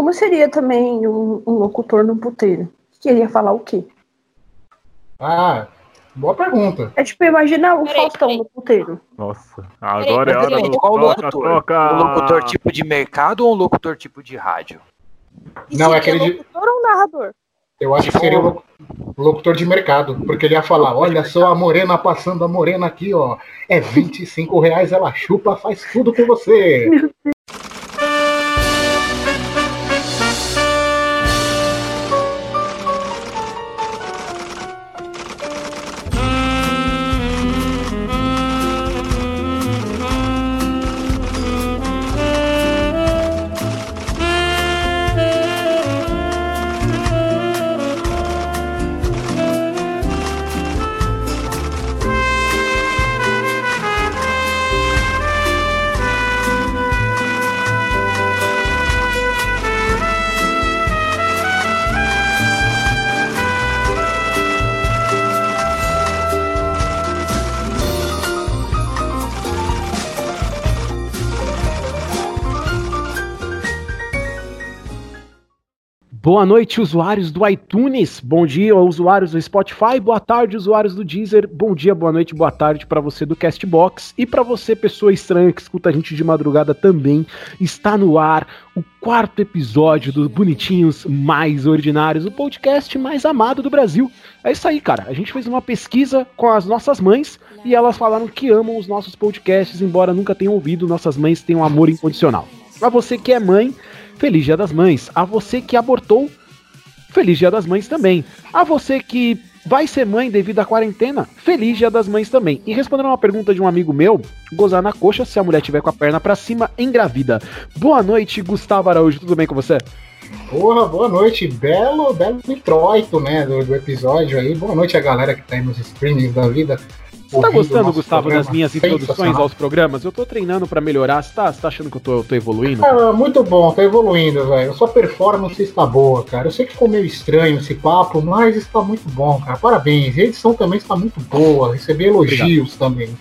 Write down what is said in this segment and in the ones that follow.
como seria também um, um locutor no puteiro? Queria falar o quê? Ah, boa pergunta. É tipo, imagina o Peraí, Faustão peraí. no puteiro. Nossa, agora é peraí, hora peraí, do Qual toca, locutor? toca. Um locutor tipo de mercado ou um locutor tipo de rádio? E Não, é ele aquele de- locutor ou narrador? Eu acho que seria o locu- locutor de mercado, porque ele ia falar: olha só a morena passando, a morena aqui, ó. É 25 reais, ela chupa, faz tudo com você. Boa noite, usuários do iTunes. Bom dia, usuários do Spotify. Boa tarde, usuários do Deezer. Bom dia, boa noite, boa tarde para você do Castbox. E para você, pessoa estranha que escuta a gente de madrugada também, está no ar o quarto episódio dos Bonitinhos Mais Ordinários, o podcast mais amado do Brasil. É isso aí, cara. A gente fez uma pesquisa com as nossas mães e elas falaram que amam os nossos podcasts, embora nunca tenham ouvido. Nossas mães têm um amor incondicional. A você que é mãe, Feliz Dia das Mães. A você que abortou, Feliz Dia das Mães também. A você que vai ser mãe devido à quarentena, Feliz Dia das Mães também. E respondendo uma pergunta de um amigo meu, gozar na coxa se a mulher tiver com a perna pra cima, engravida. Boa noite, Gustavo Araújo, tudo bem com você? Porra, boa noite. Belo, belo introito, né, do, do episódio aí. Boa noite a galera que tá aí nos streamings da vida. Você tá gostando, Gustavo, programa. das minhas introduções aos programas? Eu tô treinando pra melhorar. Você tá, você tá achando que eu tô, eu tô evoluindo? Ah, muito bom, tá evoluindo, velho. Sua performance está boa, cara. Eu sei que ficou meio estranho esse papo, mas está muito bom, cara. Parabéns. E a edição também está muito boa. Recebi elogios também. Muito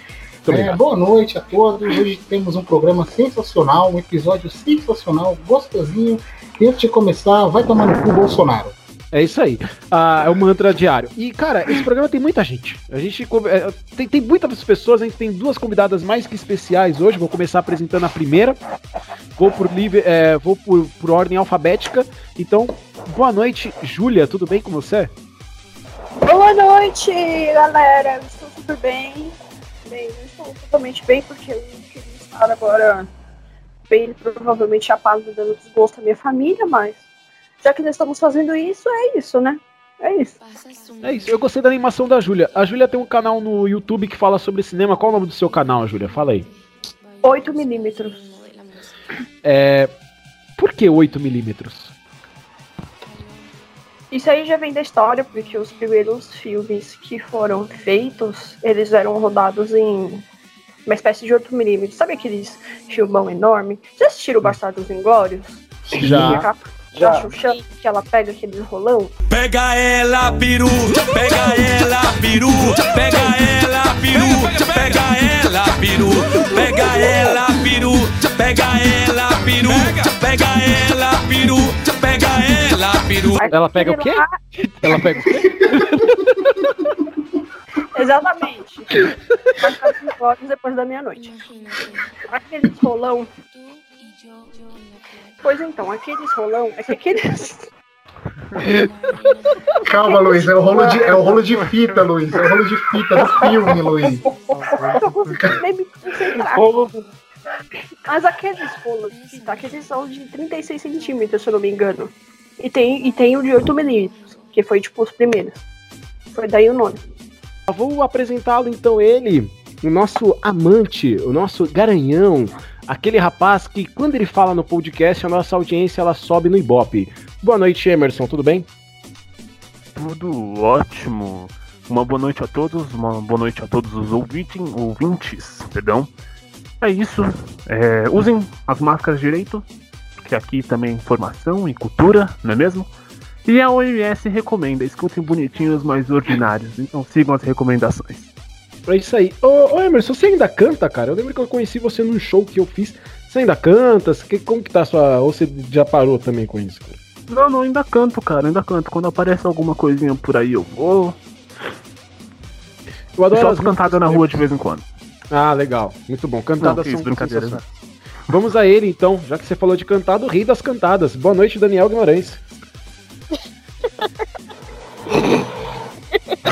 É, obrigado. boa noite a todos. Hoje temos um programa sensacional, um episódio sensacional, gostosinho. E antes de começar, vai tomar no cu Bolsonaro. É isso aí. Ah, é o mantra diário. E, cara, esse programa tem muita gente. A gente é, tem, tem muitas pessoas, a gente tem duas convidadas mais que especiais hoje. Vou começar apresentando a primeira. Vou por livre, é, vou por, por ordem alfabética. Então, boa noite, Júlia. Tudo bem com você? Boa noite, galera. Estou super bem. Bem, estou totalmente bem porque eu queria estar agora bem, provavelmente apagando dando desgosto à minha família, mas já que nós estamos fazendo isso, é isso, né? É isso. É isso. Eu gostei da animação da Júlia. A Júlia tem um canal no YouTube que fala sobre cinema. Qual é o nome do seu canal, Júlia? Fala aí. 8 milímetros. É. Por que 8mm? Isso aí já vem da história, porque os primeiros filmes que foram feitos, eles eram rodados em uma espécie de 8mm. Sabe aqueles filmão enorme? Já assistiram Bastardos Inglórios? Já. Capa Da Xuxa, que ela pega aquele rolão? Pega ela, peru, pega ela, peru, pega ela, peru, pega ela, peru, pega ela, peru, pega ela, peru, pega ela, peru, pega ela, peru. Ela pega o quê? Aquele Ela pega o quê? Exatamente. Bastardos Inglórios depois da meia-noite. Aqueles rolão. Pois então, aqueles rolão. É que aqueles. Calma, Luiz, é o rolo de, é o rolo de fita, Luiz. É o rolo de fita do filme, Luiz. Eu não consigo nem me concentrar. Mas aqueles rolos de fita, aqueles são de 36 centímetros, se eu não me engano. E tem, e tem o de 8 milímetros, que foi tipo os primeiros. Foi daí o nome. Vou apresentá-lo então ele, o nosso amante, o nosso garanhão, aquele rapaz que quando ele fala no podcast a nossa audiência ela sobe no Ibope. Boa noite, Emerson, tudo bem? Tudo ótimo. Uma boa noite a todos, uma boa noite a todos os ouvintes, ouvintes, perdão. É isso. É, usem as máscaras direito, porque aqui também é informação e cultura, não é mesmo? E a OMS recomenda, escutem bonitinhos mais ordinários, então sigam as recomendações. É isso aí. Ô, ô, Emerson, você ainda canta, cara? Eu lembro que eu conheci você num show que eu fiz Você ainda canta? Você- que- como que tá a sua. Ou você já parou também com isso, cara? Não, não, ainda canto, cara, ainda canto. Quando aparece alguma coisinha por aí, eu vou. Eu Eu adoro as solto cantada na rua de vez em quando. Ah, legal. Muito bom. Não, Cantadas que são brincadeira, né? Vamos a ele então, já que você falou de cantado, o rei das cantadas. Boa noite, Daniel Guimarães.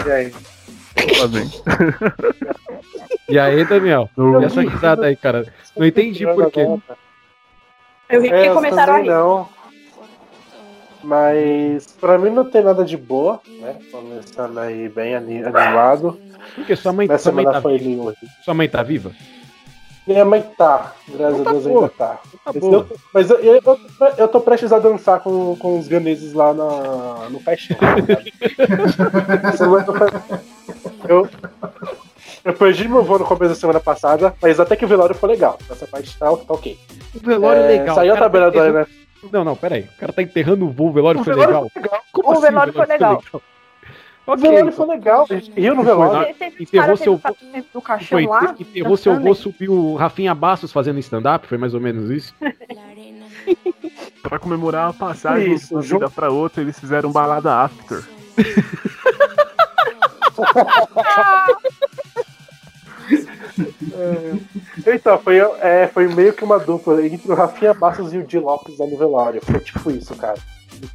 E aí? Tá bem. E aí, Daniel? Eu- E essa risada aí, cara? Não entendi por quê. Eu ri É, que eu começaram a também rir. não. Mas pra mim não tem nada de boa, né? Começando aí bem ani- animado. Porque sua mãe, sua mãe, tá, foi linda hoje. sua mãe tá viva? Minha mãe tá, graças Então a Deus tá ainda boa. tá. Tá Mas, boa. eu, mas eu, eu, eu, tô prestes a dançar com, com os ganeses lá na, no caixão. tá ligado? Semana foi- eu, eu perdi meu voo no começo da semana passada, mas até que o velório foi legal. Essa parte tá, tá ok. O velório É, legal. Saiu o a tabela tá do NF. Não, não, peraí. O cara tá enterrando o voo, o velório O foi velório legal? foi legal. Como O assim velório foi legal. O Ok, velório foi legal. A gente riu no velório. enterrou seu o do caixão Foi, lá. enterrou seu vô, subiu o Rafinha Bastos fazendo stand-up, foi mais ou menos isso? Pra comemorar a passagem Isso, de uma vida pra outra, eles fizeram balada after. Então, foi, é, foi meio que uma dupla entre o Rafinha Bastos e o Di Lopes lá no velório. Foi tipo isso, cara.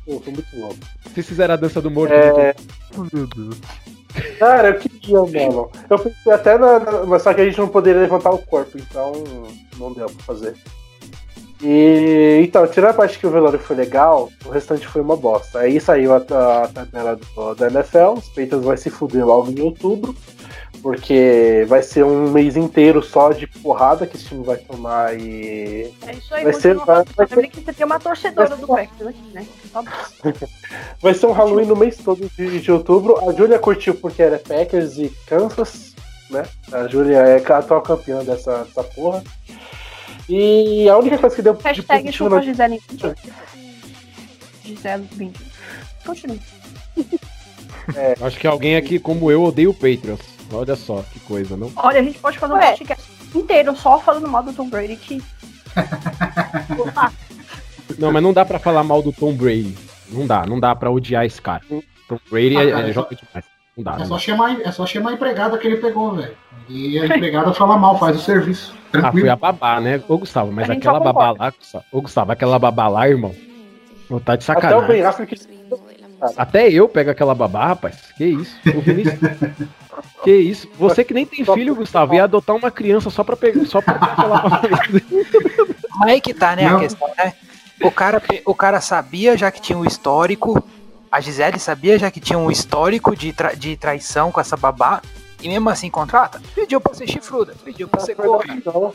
Foi, foi muito louco. Vocês fizeram a dança do morto. É, Oh, meu Deus. cara, eu queria, mano. Eu pensei até na, na- só que a gente não poderia levantar o corpo, então não deu pra fazer. E então, tirando a parte que o velório foi legal, o restante foi uma bosta. Aí saiu a, a tabela do, da NFL, os Patriots vai se fuder logo em outubro, porque vai ser um mês inteiro só de porrada que esse time vai tomar e É isso aí, Vai ser- vai- vai lembrei que você tem uma torcedora ser- do Packers aqui, né? Só- Vai ser um Halloween no mês todo de, de outubro. A Júlia curtiu porque era Packers e Kansas, né? A Júlia é a atual campeã dessa, dessa porra. E a única coisa que deu de Hashtag positivo chupa na Gisele 20. Gisele 20. Continua. Acho que alguém aqui, como eu, odeia o Patriots. Olha só, que coisa, não? Olha, a gente pode fazer um Ué. podcast inteiro só falando mal do Tom Brady que. Ah, Não, mas não dá pra falar mal do Tom Brady. Não dá, não dá pra odiar esse cara. Tom Brady Ah, é, é é joga demais. Não dá, É não só, dá. chamar, é só chamar a empregada que ele pegou, velho. E a empregada fala mal, faz o serviço. Ah, foi Tranquilo. a babá, né? Ô, Gustavo, mas aquela babá lá, Gustavo, ô, Gustavo, aquela babá lá, irmão. Ô, tá de Até o sacanagem. Affleck. Até eu pego aquela babá, rapaz. Que isso? O Que isso? Você que nem tem filho, Gustavo, ia adotar uma criança só pra pegar, só pra pegar aquela babá. Aí que tá, né, Não. a questão, né? O cara, o cara sabia já que tinha um histórico, a Gisele sabia já que tinha um histórico de, tra- de traição com essa babá, e mesmo assim contrata? Pediu pra ser chifruda, pediu pra Na ser corra. verdade, não.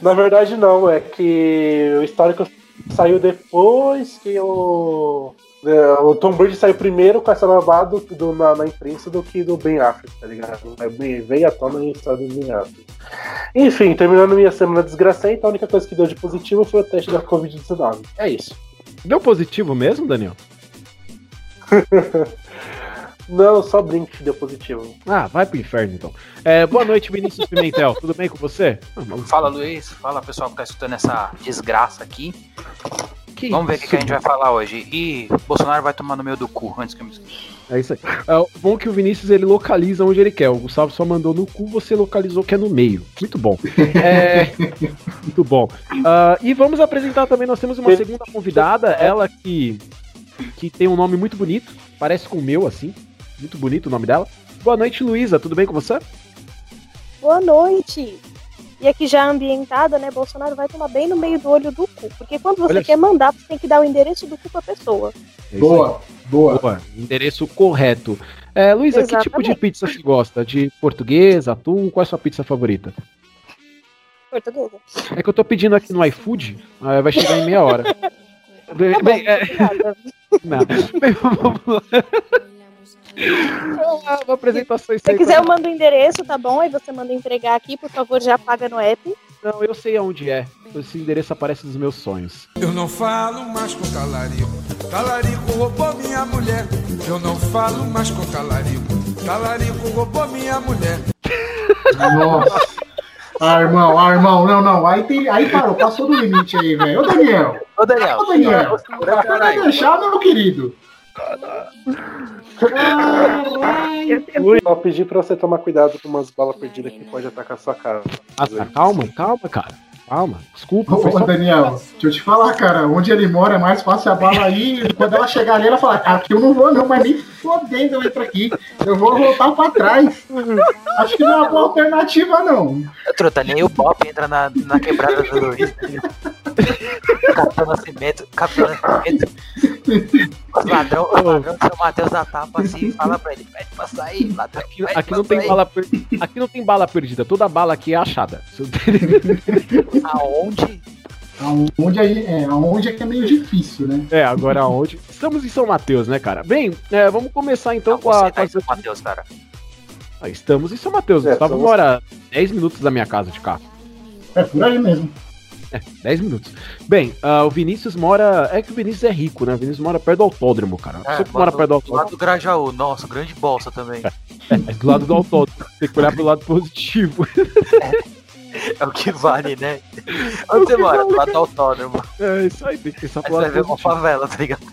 Na verdade, não. É que o histórico saiu depois que o. é, O Tom Brady saiu primeiro com essa babada do, do- na, na imprensa do que do Ben Affleck, tá ligado? É bem- Veio à tona a história do Ben Affleck. Enfim, terminando minha semana desgracenta, a única coisa que deu de positivo foi o teste da Covid-19. É isso. Deu positivo mesmo, Daniel? Não, só brinco que deu positivo. Ah, vai pro inferno então. É, boa noite, Vinícius Pimentel. Tudo bem com você? Fala, Luiz. Fala, pessoal que tá escutando essa desgraça aqui. que Vamos ver o que, que a gente vai falar hoje. E Bolsonaro vai tomar no meio do cu, antes que eu me esqueça. É isso aí. É, o bom é que o Vinícius ele localiza onde ele quer. O Gustavo só mandou no cu, você localizou que é no meio. Muito bom. É, muito bom. Ah, e vamos apresentar também, nós temos uma segunda convidada, ela que, que tem um nome muito bonito, parece com o meu, assim. Muito bonito o nome dela. Boa noite, Luísa. Tudo bem com você? Boa noite. E aqui já ambientada, né? Bolsonaro vai tomar bem no meio do olho do cu. Porque quando você Olha quer mandar, você tem que dar o endereço do cu pra pessoa. É Boa, boa. Boa. Endereço correto. É, Luísa, que tipo de pizza você gosta? De português, atum? Qual é a sua pizza favorita? Portuguesa. É que eu tô pedindo aqui no iFood, ah, vai chegar em meia hora. Bem, bem, é, Obrigada. Não. Bem, vamos lá. Ah, uma apresentação Se você quiser, eu mando o endereço, tá bom? Aí você manda entregar aqui, por favor, já paga no app. Não, eu sei aonde é. Esse endereço aparece nos meus sonhos. Eu não falo mais com talarico. Talarico roubou minha mulher. Eu não falo mais com talarico. Talarico roubou minha mulher. Nossa. Ah, irmão, ah, irmão, não, não. Aí, tem, aí parou, passou do limite aí, velho. Ô, Daniel. Ô, Daniel. Ô, Daniel. Vai caralho. deixar, meu querido. Só pedir pra você tomar cuidado com umas balas perdidas que pode atacar a sua casa. Ah, tá, calma, calma, cara. Calma. Desculpa. Ô, só- Daniel, deixa eu te falar, cara. Onde ele mora é mais fácil a bala aí. Quando ela chegar ali, ela fala: Aqui eu não vou, não, mas nem fodendo eu entro aqui. Eu vou voltar pra trás. Acho que não é uma boa alternativa, não. Truta, nem o Bop entra na, na quebrada do Luiz. Capitão Nascimento, Capitão Nascimento. Os ladrão, os ladrão do seu Matheus da tapa assim e fala pra ele, pede pra sair, ladrão. Aqui, aqui não tem sair." bala per... aqui não tem bala perdida. Toda bala aqui é achada. Aonde? Aonde aí, é, aonde é que é meio difícil, né? É, agora onde? Estamos em São Mateus, né, cara? Bem, é, vamos começar então Não, com a. tá em São Matheus, cara. Ah, estamos em São Mateus. É, Gustavo estamos- mora 10 minutos da minha casa de carro. É por aí mesmo. 10 minutos. Bem, ah, o Vinícius mora. É que o Vinícius é rico, né? O Vinícius mora perto do autódromo, cara. Pessoa que mora do, perto do do autódromo. lado do Grajaú, nossa, grande bolsa também. É, é do lado do autódromo. Tem que olhar pro lado positivo. É o que vale, né? Onde você mora? Do lado do autódromo. É isso aí, tem que pensar pro você vai ver uma positivo. favela, tá ligado?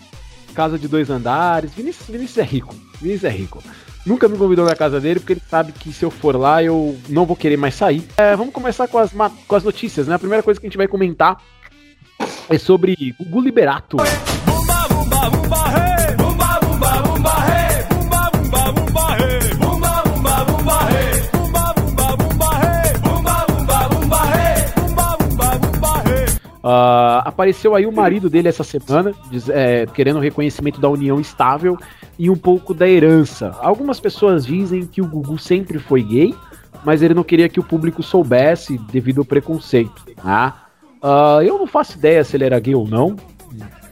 Casa de dois andares. Vinícius, Vinícius é rico. Vinícius é rico. Nunca me convidou na casa dele, porque ele sabe que se eu for lá, eu não vou querer mais sair. É, vamos começar com as, com as notícias, né? A primeira coisa que a gente vai comentar é sobre Gugu Liberato. Bumba, bumba, bumba, hey. Ah, apareceu aí o marido dele essa semana, diz- é, querendo reconhecimento da união estável e um pouco da herança. Algumas pessoas dizem que o Gugu sempre foi gay, mas ele não queria que o público soubesse devido ao preconceito. Tá? Ah, eu não faço ideia se ele era gay ou não,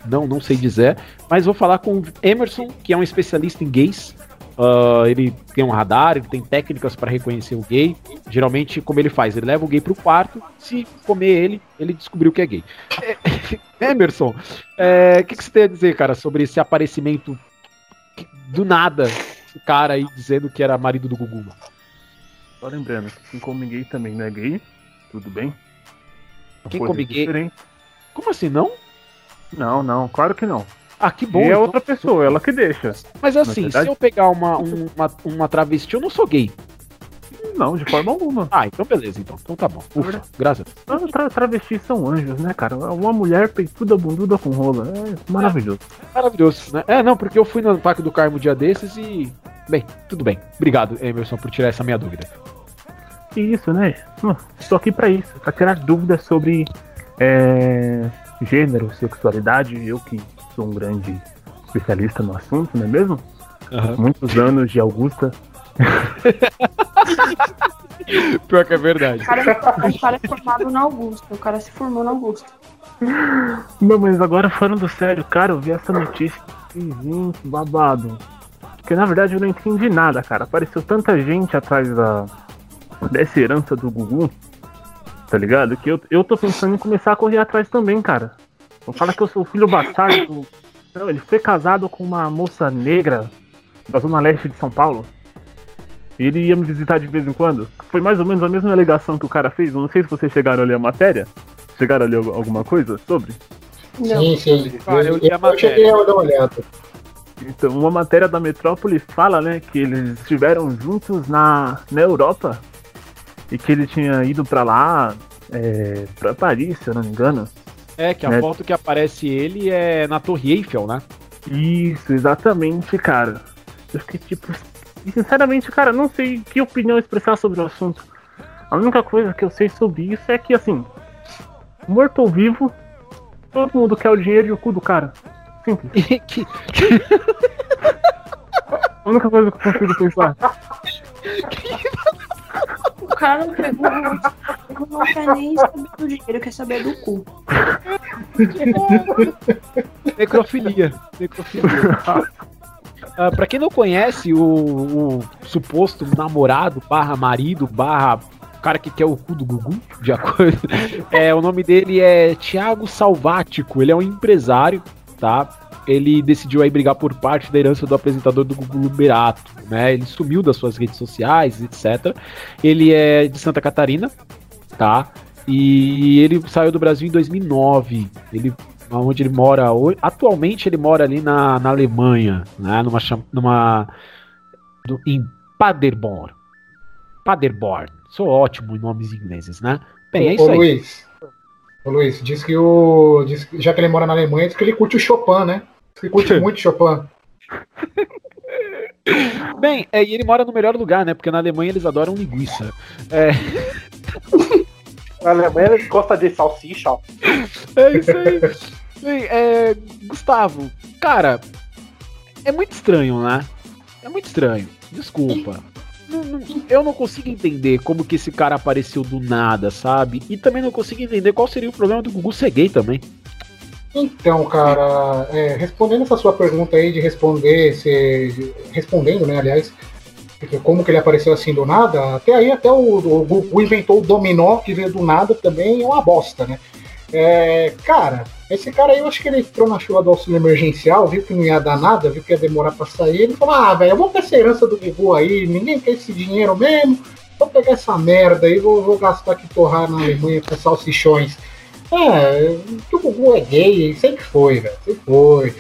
não, não sei dizer, mas vou falar com o Emerson, que é um especialista em gays. Ah, ele tem um radar, ele tem técnicas para reconhecer o gay. Geralmente, como ele faz? Ele leva o gay pro quarto, se comer ele, ele descobriu que é gay. Emerson, o que, que você tem a dizer, cara, sobre esse aparecimento do nada, o cara aí dizendo que era marido do Gugu? Só lembrando, quem come gay também não é gay, tudo bem? Quem come gay- diferentes. Como assim, não? Não, não, claro que não. Ah, que bom. e é então. outra pessoa, ela que deixa. Mas assim, se eu pegar uma, um- uma, uma travesti, eu não sou gay. Não, de forma alguma. Ah, então beleza, então. Então tá bom. Ufa, graças. Ah, Tra travestis são anjos, né, cara? Uma mulher peituda, bunduda com rola. É maravilhoso. Maravilhoso, né? É, não, porque eu fui no Parque do Carmo um dia desses e. Bem, tudo bem. Obrigado, Emerson, por tirar essa minha dúvida. Que isso, né? Hum, Estou aqui pra isso, pra tirar dúvidas sobre é, gênero, sexualidade. Eu que sou um grande especialista no assunto, não é mesmo? Muitos anos de Augusta. Pior que é verdade. O cara, o cara é formado na Augusta. O cara se formou na Augusta. Não, mas agora falando sério, cara, eu vi essa notícia e, gente, babado. Porque na verdade eu não entendi nada, cara. Apareceu tanta gente atrás da dessa herança do Gugu, tá ligado? Que eu, eu tô pensando em começar a correr atrás também, cara. Fala que eu sou o filho bastardo. do- Não, ele foi casado com uma moça negra da zona leste de São Paulo. E ele ia me visitar de vez em quando. Foi mais ou menos a mesma alegação que o cara fez. Eu não sei se vocês chegaram a ler a matéria. Chegaram a ler alguma coisa sobre? Não. Sim, sim. Ah, eu li a eu cheguei a dar uma olhada. Então, uma matéria da Metrópolis fala, né, que eles estiveram juntos na, na Europa e que ele tinha ido pra lá, é, pra Paris, se eu não me engano. É, que a É. foto que aparece ele é na Torre Eiffel, né? Isso, exatamente, cara. Eu fiquei tipo. E sinceramente, cara, não sei que opinião expressar sobre o assunto. A única coisa que eu sei sobre isso é que, assim, morto ou vivo, todo mundo quer o dinheiro e o cu do cara. Simples. que, A única coisa que eu consigo pensar. O cara não pegou. Não quer nem saber do dinheiro, quer saber do cu. necrofilia. Necrofilia. Ah, pra quem não conhece o, o suposto namorado, barra marido, barra cara que quer o cu do Gugu, de acordo. É, o nome dele é Thiago Salvático, ele é um empresário, tá? Ele decidiu aí brigar por parte da herança do apresentador do Gugu Liberato, né? Ele sumiu das suas redes sociais, etc. Ele é de Santa Catarina, tá? E ele saiu do Brasil em 2009. Ele, onde ele mora hoje. Atualmente ele mora ali na, na Alemanha, né? Numa, numa do- em Paderborn. Paderborn. Sou ótimo em nomes ingleses, né? Bem, é Ô, isso aí. Luiz. Ô, Luiz, diz que o. diz já que ele mora na Alemanha, diz que ele curte o Chopin, né? Diz que curte muito Chopin. Bem, é, e ele mora no melhor lugar, né? Porque na Alemanha eles adoram linguiça. É, Na Alemanha gosta de salsicha, ó. é isso aí. Bem, é, Gustavo, cara, é muito estranho, né? É muito estranho. Desculpa. Não- não- eu não consigo entender como que esse cara apareceu do nada, sabe? E também não consigo entender qual seria o problema do Gugu ser gay também. Então, cara, é, respondendo essa sua pergunta aí de responder, se, respondendo, né, aliás, porque como que ele apareceu assim do nada, até aí até o, o Gugu inventou o dominó que veio do nada também é uma bosta, né? É, cara, esse cara aí eu acho que ele entrou na chuva do auxílio emergencial, viu que não ia dar nada, viu que ia demorar pra sair, ele falou, ah, velho, eu vou pegar essa herança do Gugu aí, ninguém quer esse dinheiro mesmo, vou pegar essa merda aí, vou, vou gastar aqui torrar na Alemanha com salsichões. É, o Gugu é gay, sempre foi, velho, sempre foi.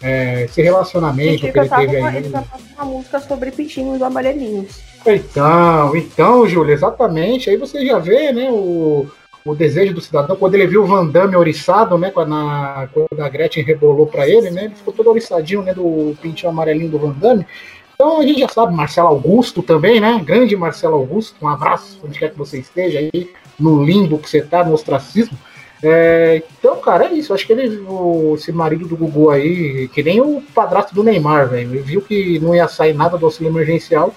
É, esse relacionamento que ele teve uma, aí. ele cantava uma música sobre pintinhos amarelinhos. Então, então, Júlio, exatamente. Aí você já vê, né, o, o desejo do cidadão, quando ele viu o Van Damme oriçado, né, quando a, quando a Gretchen rebolou pra ele, né, ele ficou todo oriçadinho, né, do pintinho amarelinho do Van Damme. Então a gente já sabe, Marcelo Augusto também, né, grande Marcelo Augusto, um abraço, onde quer que você esteja aí, no limbo que você tá, no ostracismo. É, então, cara, é isso. Acho que ele, o, esse marido do Gugu aí, que nem o padrasto do Neymar, velho. Viu que não ia sair nada do auxílio emergencial.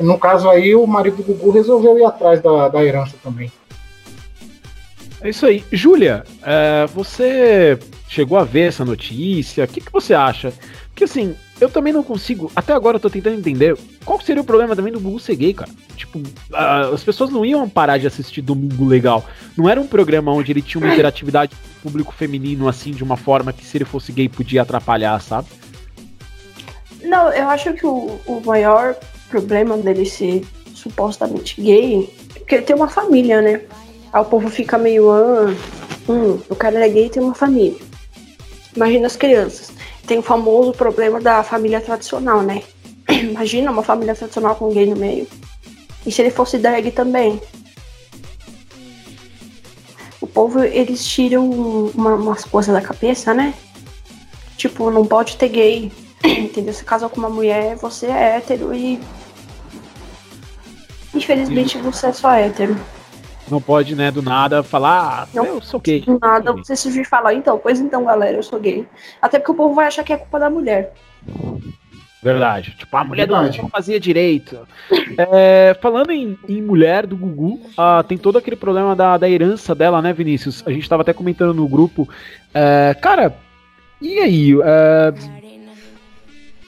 No caso aí, o marido do Gugu resolveu ir atrás da, da herança também. É isso aí. Júlia, é, você chegou a ver essa notícia? O que, que você acha? Porque assim, eu também não consigo. Até agora eu tô tentando entender qual seria o problema também do Gugu ser gay, cara. Tipo, ah, as pessoas não iam parar de assistir Domingo Legal. Não era um programa onde ele tinha uma interatividade com o público feminino, assim, de uma forma que se ele fosse gay podia atrapalhar, sabe? Não, eu acho que o, o maior problema dele ser supostamente gay é porque ele tem uma família, né? Aí o povo fica meio, ah, hum, o cara é gay e tem uma família. Imagina as crianças. Tem o famoso problema da família tradicional, né? Imagina uma família tradicional com gay no meio. E se ele fosse drag também? O povo, eles tiram uma- umas coisas da cabeça, né? Tipo, não pode ter gay. Entendeu? Você casou com uma mulher, você é hétero e. Infelizmente você é só hétero. Não pode, né, do nada falar, ah, Não. eu sou gay. Do nada você surgir e falar, então, pois então, galera, eu sou gay. Até porque o povo vai achar que é culpa da mulher. Verdade. Tipo, a mulher Verdade. não fazia direito. É, falando em, em mulher do Gugu, ah, tem todo aquele problema da, da herança dela, né, Vinícius? A gente tava até comentando no grupo. É, cara, e aí? É,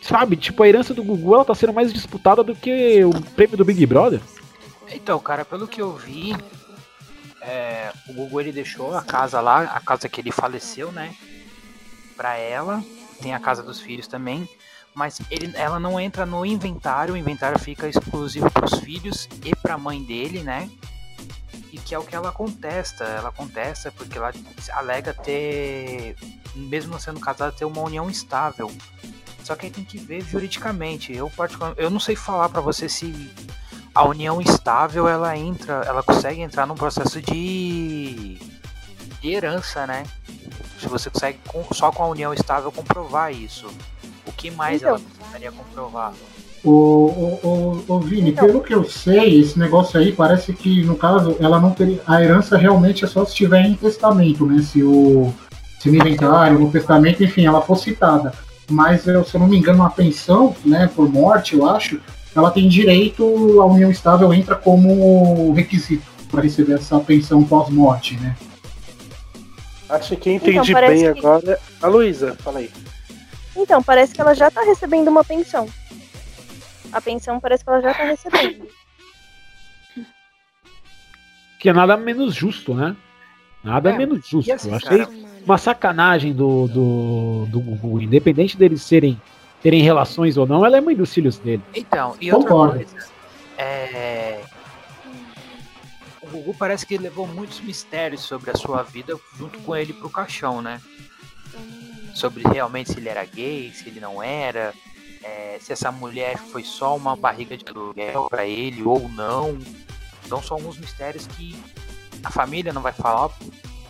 sabe, tipo, a herança do Gugu ela tá sendo mais disputada do que o prêmio do Big Brother? Então, cara, pelo que eu vi, é, o Gugu ele deixou a casa lá, a casa que ele faleceu, né? Pra ela. Tem a casa dos filhos também. Mas ele, ela não entra no inventário, o inventário fica exclusivo pros filhos e pra mãe dele, né? E que é o que ela contesta. Ela contesta porque ela alega ter, mesmo sendo casada, ter uma união estável. Só que aí tem que ver juridicamente. Eu, particularmente, eu não sei falar pra você se a união estável ela entra, ela consegue entrar num processo de, de herança, né? Se você consegue com- só com a união estável comprovar isso. O que mais Então. ela precisaria comprovar? O, o, o, o Vini, pelo que eu sei, esse negócio aí parece que, no caso, ela não teria. A herança realmente é só se estiver em testamento, né? Se o. Se no inventário, no testamento, enfim, ela for citada. Mas eu, se eu não me engano, uma pensão, né, por morte, eu acho, ela tem direito, a união estável entra como requisito para receber essa pensão pós-morte, né? Acho que entendi Então, bem que- agora. A Luísa, fala aí. Então, parece que ela já tá recebendo uma pensão. A pensão parece que ela já tá recebendo. Que é nada menos justo, né? Nada É, menos justo. Assim, eu achei cara, uma sacanagem do, do, do Gugu. Independente deles serem terem relações ou não, ela é mãe dos filhos dele. então, e outra Concordo. coisa, é, o Gugu parece que ele levou muitos mistérios sobre a sua vida junto com ele pro caixão, né? Sobre realmente se ele era gay, se ele não era, é, se essa mulher foi só uma barriga de aluguel pra ele ou não. Então são alguns mistérios que a família não vai falar,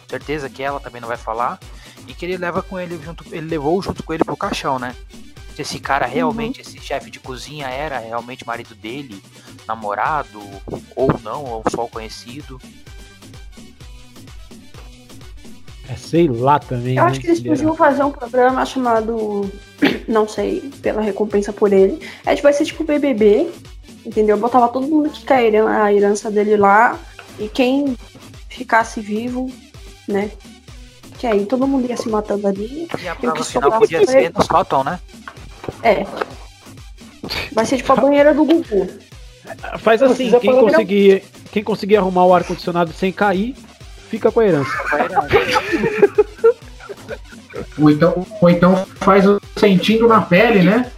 certeza que ela também não vai falar, e que ele leva com ele junto, ele levou junto com ele pro caixão, né? Se esse cara realmente, esse chefe de cozinha era realmente marido dele, namorado, ou não, ou só conhecido. É, sei lá também. Eu né, acho que eles podiam fazer um programa chamado. Não sei, pela recompensa por ele. É, tipo, vai ser tipo BBB, entendeu? Botava todo mundo que quer a heran- a herança dele lá. E quem ficasse vivo, né? Que aí todo mundo ia se matando ali. E a prova final podia ser ele. no sótão, né? É. Vai ser tipo a banheira do Gugu. Faz assim, quem conseguir, quem conseguir arrumar o ar-condicionado sem cair, fica com a herança. Ou então, ou então faz o sentindo na pele, né?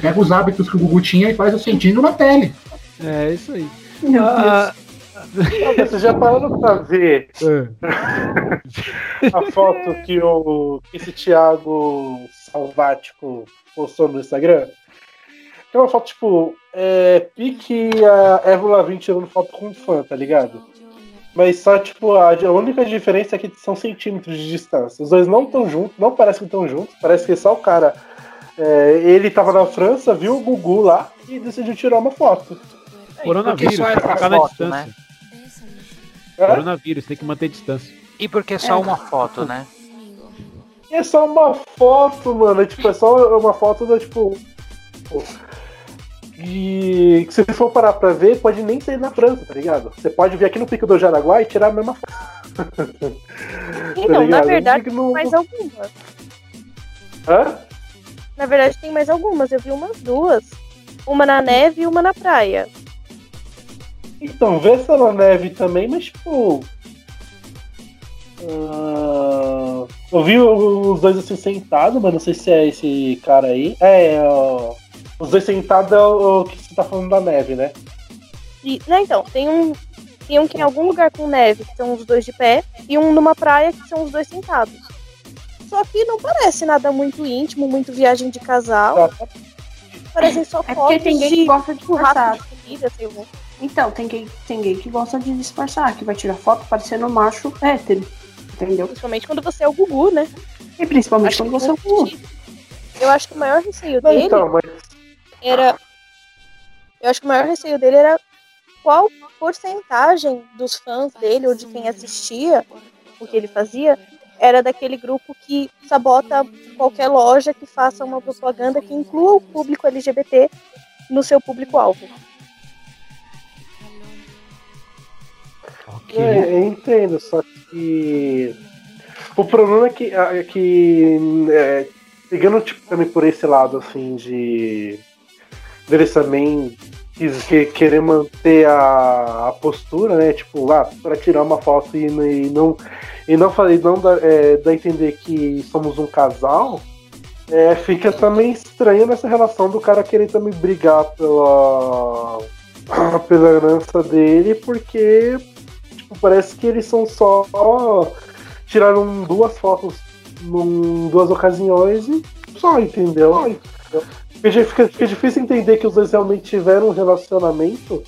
Pega os hábitos que o Gugu tinha e faz o sentindo na pele. É isso aí. Meu Ah, Você já parou pra ver é. a foto que, o, que esse Thiago Salvático postou no Instagram? É uma foto, tipo, é, pique a Evo Lavin tirando foto com um fã, tá ligado? Mas só, tipo, a, a única diferença é que são centímetros de distância. Os dois não estão juntos, não parecem que estão juntos, parece que só o cara. é, ele tava na França, viu o Gugu lá e decidiu tirar uma foto. Coronavírus, só tem era ficar na foto, distância. né? É? Coronavírus, tem que manter distância. E porque é só uma foto, né? É só uma foto, mano. É, tipo, é só uma foto da, tipo. E se você for parar pra ver, pode nem ser na França, tá ligado? Você pode vir aqui no Pico do Jaraguá e tirar a mesma foto. Então, na ligado? verdade, Fica no- mais algumas. Hã? Na verdade, tem mais algumas. Eu vi umas duas. Uma na neve e uma na praia. Então, vê essa na neve também, mas tipo. Ah, eu vi os dois assim sentados, mas não sei se é esse cara aí. É, ó, os dois sentados é o, o que você tá falando da neve, né? E, não, então, tem um, tem um que em algum lugar com neve, que são os dois de pé, e um numa praia, que são os dois sentados. Só que não parece nada muito íntimo, muito viagem de casal. Tá. Parecem só É porque fotos tem gay de que gosta de churrasco de família, sei lá. Então, tem gay, tem gay que gosta de disfarçar, que vai tirar foto parecendo um macho hétero. Entendeu? Principalmente quando você é o Gugu, né? E principalmente Acho quando você é o Gugu. Eu acho que o maior receio dele então, mas era. Eu acho que o maior receio dele era qual porcentagem dos fãs dele ou de quem assistia o que ele fazia era daquele grupo que sabota qualquer loja que faça uma propaganda que inclua o público LGBT no seu público-alvo. Ok. É, eu entendo, só que o problema é que, é que é, pegando tipo, também por esse lado assim de deles também que- querer manter a, a postura, né? Tipo, ah, para tirar uma foto e, e não e não falei não dá, é, dá a entender que somos um casal. É, fica também estranho nessa relação do cara querer também brigar pela pela herança dele, porque tipo, parece que eles são só tiraram duas fotos em duas ocasiões e só, entendeu? Fica, di- fica- fica difícil entender que os dois realmente tiveram um relacionamento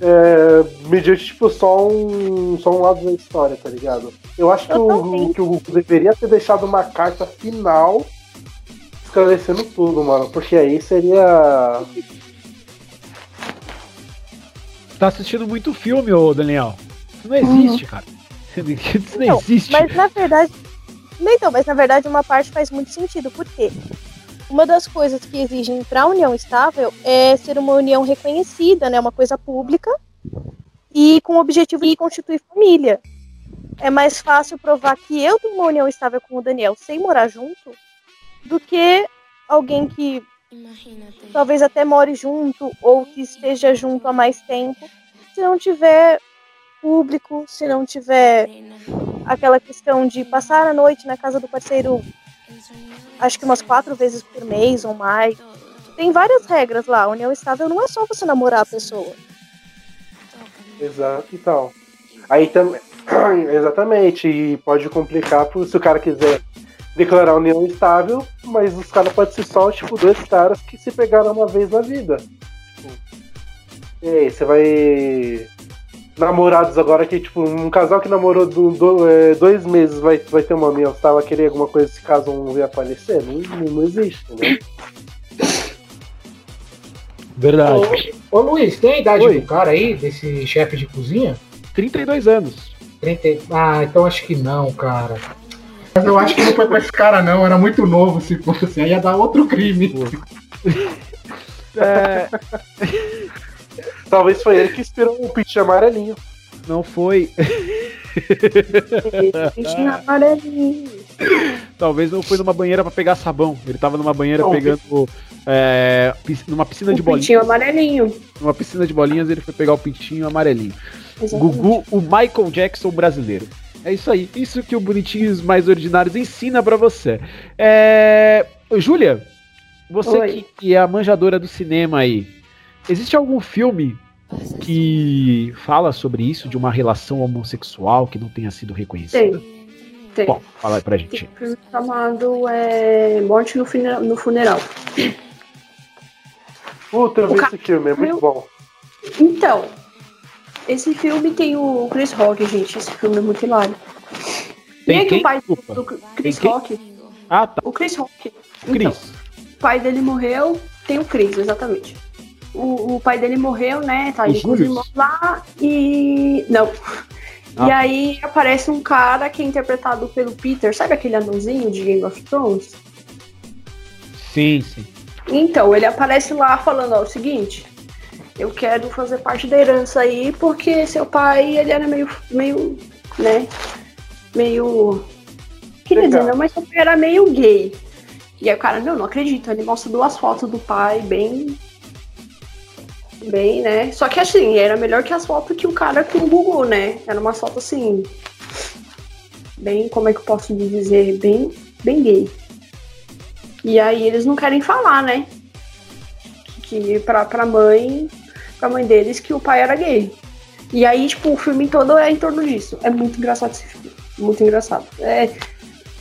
é, mediante tipo, só um, só um lado da história, tá ligado? Eu acho que o, Totalmente. que o deveria ter deixado uma carta final esclarecendo tudo, mano, porque aí seria. Tá assistindo muito filme, ô Daniel. Isso não existe, cara. Isso não Não, existe. Mas na verdade. Não, Então, mas na verdade uma parte faz muito sentido. Por quê? Uma das coisas que exigem para a união estável é ser uma união reconhecida, né? Uma coisa pública e com o objetivo de constituir família. É mais fácil provar que eu tenho uma união estável com o Daniel sem morar junto do que alguém que talvez até more junto ou que esteja junto há mais tempo, se não tiver público, se não tiver aquela questão de passar a noite na casa do parceiro, acho que umas quatro vezes por mês ou mais. Tem várias regras lá. União estável não é só você namorar a pessoa. Exato e tal. Aí também. Exatamente, e pode complicar se o cara quiser declarar união estável, mas os caras podem ser só, tipo, dois caras que se pegaram uma vez na vida. Tipo, e aí, você vai. Namorados agora que, tipo, um casal que namorou do- do- é, dois meses vai, vai ter uma união estável, vai querer alguma coisa se caso um vier aparecer? Não, não, não existe, entendeu? Verdade. Ô, ô Luiz, tem a idade Oi. do cara aí, desse chefe de cozinha? 32 anos. 30... e- Ah, então acho que não, cara. Mas eu acho que não foi com esse cara, não. Era muito novo se fosse. Aí ia dar outro crime. É, Talvez foi ele que inspirou o pitch amarelinho. não foi. Bichinho amarelinho. Talvez não foi numa banheira pra pegar sabão. Ele tava numa banheira Não, pegando. é, numa piscina de O bolinhas. pintinho amarelinho. Numa piscina de bolinhas ele foi pegar o pintinho amarelinho. Exatamente. Gugu, o Michael Jackson brasileiro. É isso aí. Isso que o Bonitinhos Mais Ordinários ensina pra você. É... Júlia, você Oi. que é a manjadora do cinema aí, existe algum filme que fala sobre isso, de uma relação homossexual que não tenha sido reconhecida? Tem. Tem. Bom, fala aí pra Tem gente. um filme chamado é, Morte no, Fune- no Funeral. Puta, eu vi esse filme, é muito bom. Então, esse filme tem o Chris Rock, gente. Esse filme é muito hilário. Tem Quem é que o pai Desculpa. do Chris? Rock? Ah, tá. O Chris Rock. Então, Cris. o pai dele morreu, tem o Chris, exatamente. O, o pai dele morreu, né? Tá O ali com os irmãos lá e. Não. E Ah. aí aparece um cara que é interpretado pelo Peter, sabe aquele anãozinho de Game of Thrones? Sim, sim. Então, ele aparece lá falando, ó, o seguinte, eu quero fazer parte da herança aí, porque seu pai, ele era meio, meio, né, meio, queria Legal. dizer, não, mas seu pai era meio gay. E aí o cara, não, não acredito, ele mostra duas fotos do pai, bem, bem, né, só que assim, era melhor que as fotos que o cara com o Google, né, era uma foto assim, bem, como é que eu posso dizer, bem, bem gay. E aí eles não querem falar, né? Que pra, pra mãe, pra mãe deles, que o pai era gay. E aí, tipo, o filme todo é em torno disso. É muito engraçado esse filme. Muito engraçado. É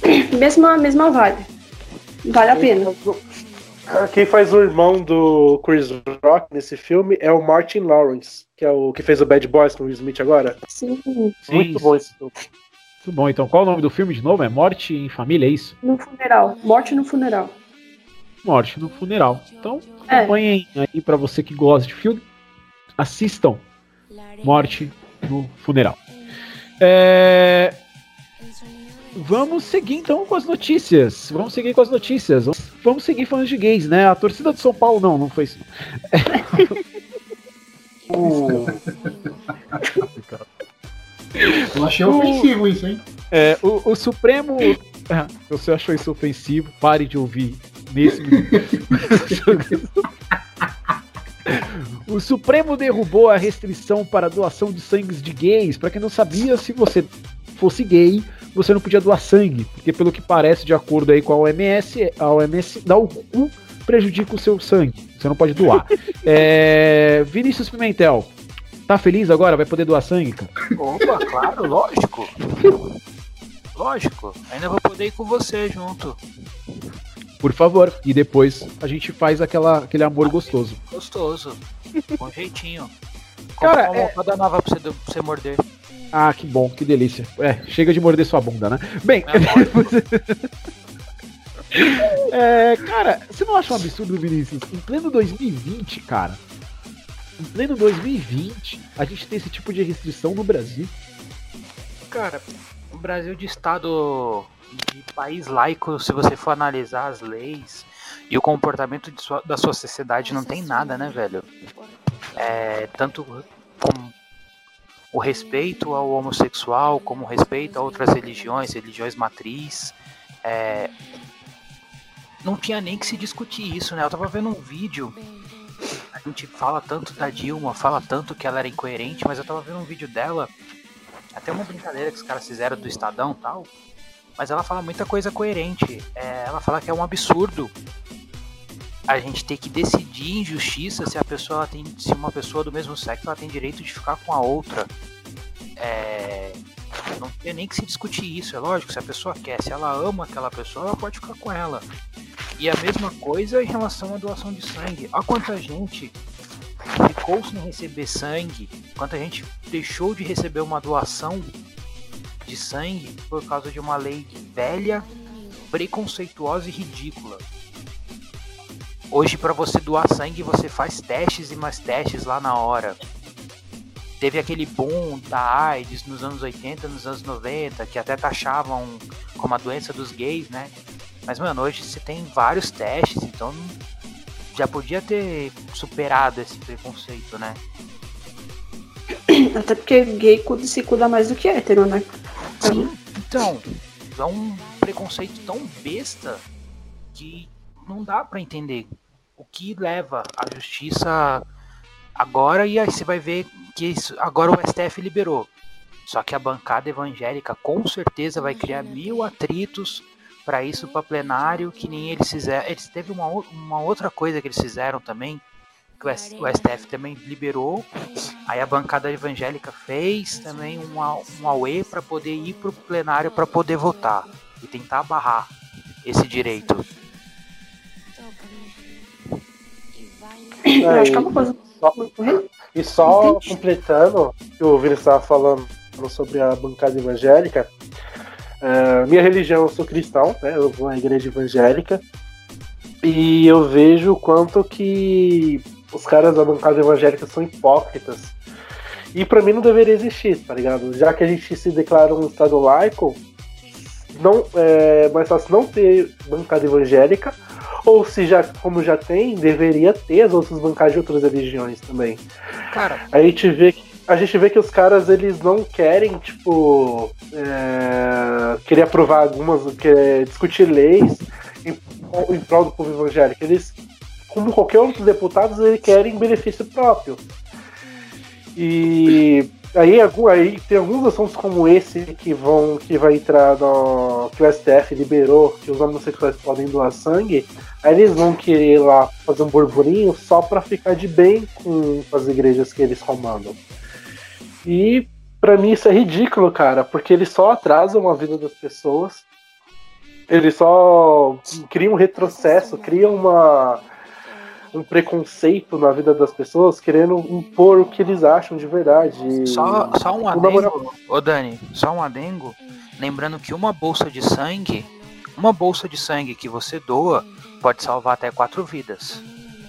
mesma, mesma vibe. Vale a pena. Quem faz o irmão do Chris Rock nesse filme é o Martin Lawrence, que é o que fez o Bad Boys com o Will Smith agora. Sim, Muito Sim, bom esse filme. Muito bom. Então, qual o nome do filme de novo? É Morte em Família, é isso? no funeral. Morte no funeral. Morte no Funeral. Então, É. acompanhem aí pra você que gosta de filme. Assistam Morte no Funeral. É, Vamos seguir então com as notícias. Vamos seguir com as notícias. Vamos- seguir falando de gays, né? A torcida do São Paulo não, não foi isso. O- Eu achei ofensivo isso, hein? É, o, o Supremo. Ah, você achou isso ofensivo, pare de ouvir nesse. O Supremo derrubou a restrição para a doação de sangues de gays. Para quem não sabia, se você fosse gay, você não podia doar sangue, porque pelo que parece, de acordo aí com a OMS, a OMS dá o cu prejudica o seu sangue. Você não pode doar. É, Vinícius Pimentel, tá feliz agora? Vai poder doar sangue, cara? Opa, claro, lógico. Lógico. Ainda vou poder ir com você junto. Por favor. E depois a gente faz aquela, aquele amor gostoso. Gostoso. Com jeitinho. Cara, uma é- nova pra você, pra você morder. Ah, que bom, que delícia. É, chega de morder sua bunda, né? Bem, é, cara, você não acha um absurdo, Vinícius? Em pleno 2020, cara. Em pleno 2020, a gente tem esse tipo de restrição no Brasil. Cara, o Brasil de estado de país laico, se você for analisar as leis e o comportamento sua- da sua sociedade, não tem nada, né, velho? É, tanto com o respeito ao homossexual, como o respeito a outras religiões, religiões matriz. é, não tinha nem que se discutir isso, né? Eu tava vendo um vídeo. A gente fala tanto da Dilma, fala tanto que ela era incoerente, mas eu tava vendo um vídeo dela até uma brincadeira que os caras fizeram do Estadão tal. Mas ela fala muita coisa coerente. É, ela fala que é um absurdo a gente ter que decidir em justiça se a pessoa tem. se uma pessoa do mesmo sexo ela tem direito de ficar com a outra. é, não tem nem que se discutir isso, é lógico, se a pessoa quer, se ela ama aquela pessoa, ela pode ficar com ela. E a mesma coisa em relação à doação de sangue. Olha quanta gente ficou sem receber sangue, quanta gente deixou de receber uma doação de sangue por causa de uma lei velha, preconceituosa e ridícula. Hoje, para você doar sangue, você faz testes e mais testes lá na hora. Teve aquele boom da AIDS nos anos 80, nos anos 90, que até taxavam como a doença dos gays, né? Mas, mano, hoje você tem vários testes, então já podia ter superado esse preconceito, né? Até porque gay se cuida mais do que hétero, né? Sim, então, é um preconceito tão besta que não dá pra entender que leva a justiça agora e aí você vai ver que isso, agora o STF liberou. Só que a bancada evangélica com certeza vai criar mil atritos para isso para plenário que nem eles fizeram. Eles teve uma, uma outra coisa que eles fizeram também que o, o STF também liberou. Aí a bancada evangélica fez também um, au- um auê para poder ir pro plenário para poder votar e tentar barrar esse direito. Eu acho que é uma coisa Só- muito. E só completando, que o Vini estava falando sobre a bancada evangélica, é, minha religião, eu sou cristão, né? Eu vou à igreja evangélica. E eu vejo o quanto que os caras da bancada evangélica são hipócritas. E pra mim não deveria existir, tá ligado? Já que a gente se declara um estado laico, não, é mais fácil não ter bancada evangélica, ou se já, como já tem, deveria ter as outras bancadas de outras religiões também. Cara, A gente vê que a gente vê que os caras eles não querem tipo é, querer aprovar algumas, querer discutir leis em, em prol do povo evangélico. Eles, como qualquer outro deputado, eles querem benefício próprio. E aí, aí tem alguns assuntos como esse que vão que vai entrar no que o STF liberou que os homossexuais podem doar sangue. Aí eles vão querer lá fazer um burburinho só pra ficar de bem com as igrejas que eles comandam. E pra mim isso é ridículo, cara, porque eles só atrasam a vida das pessoas. Eles só criam um retrocesso, criam uma um preconceito na vida das pessoas, querendo impor o que eles acham de verdade. Só, só um o namorado- adengo, ô Dani, só um adengo, lembrando que uma bolsa de sangue, uma bolsa de sangue que você doa pode salvar até quatro vidas.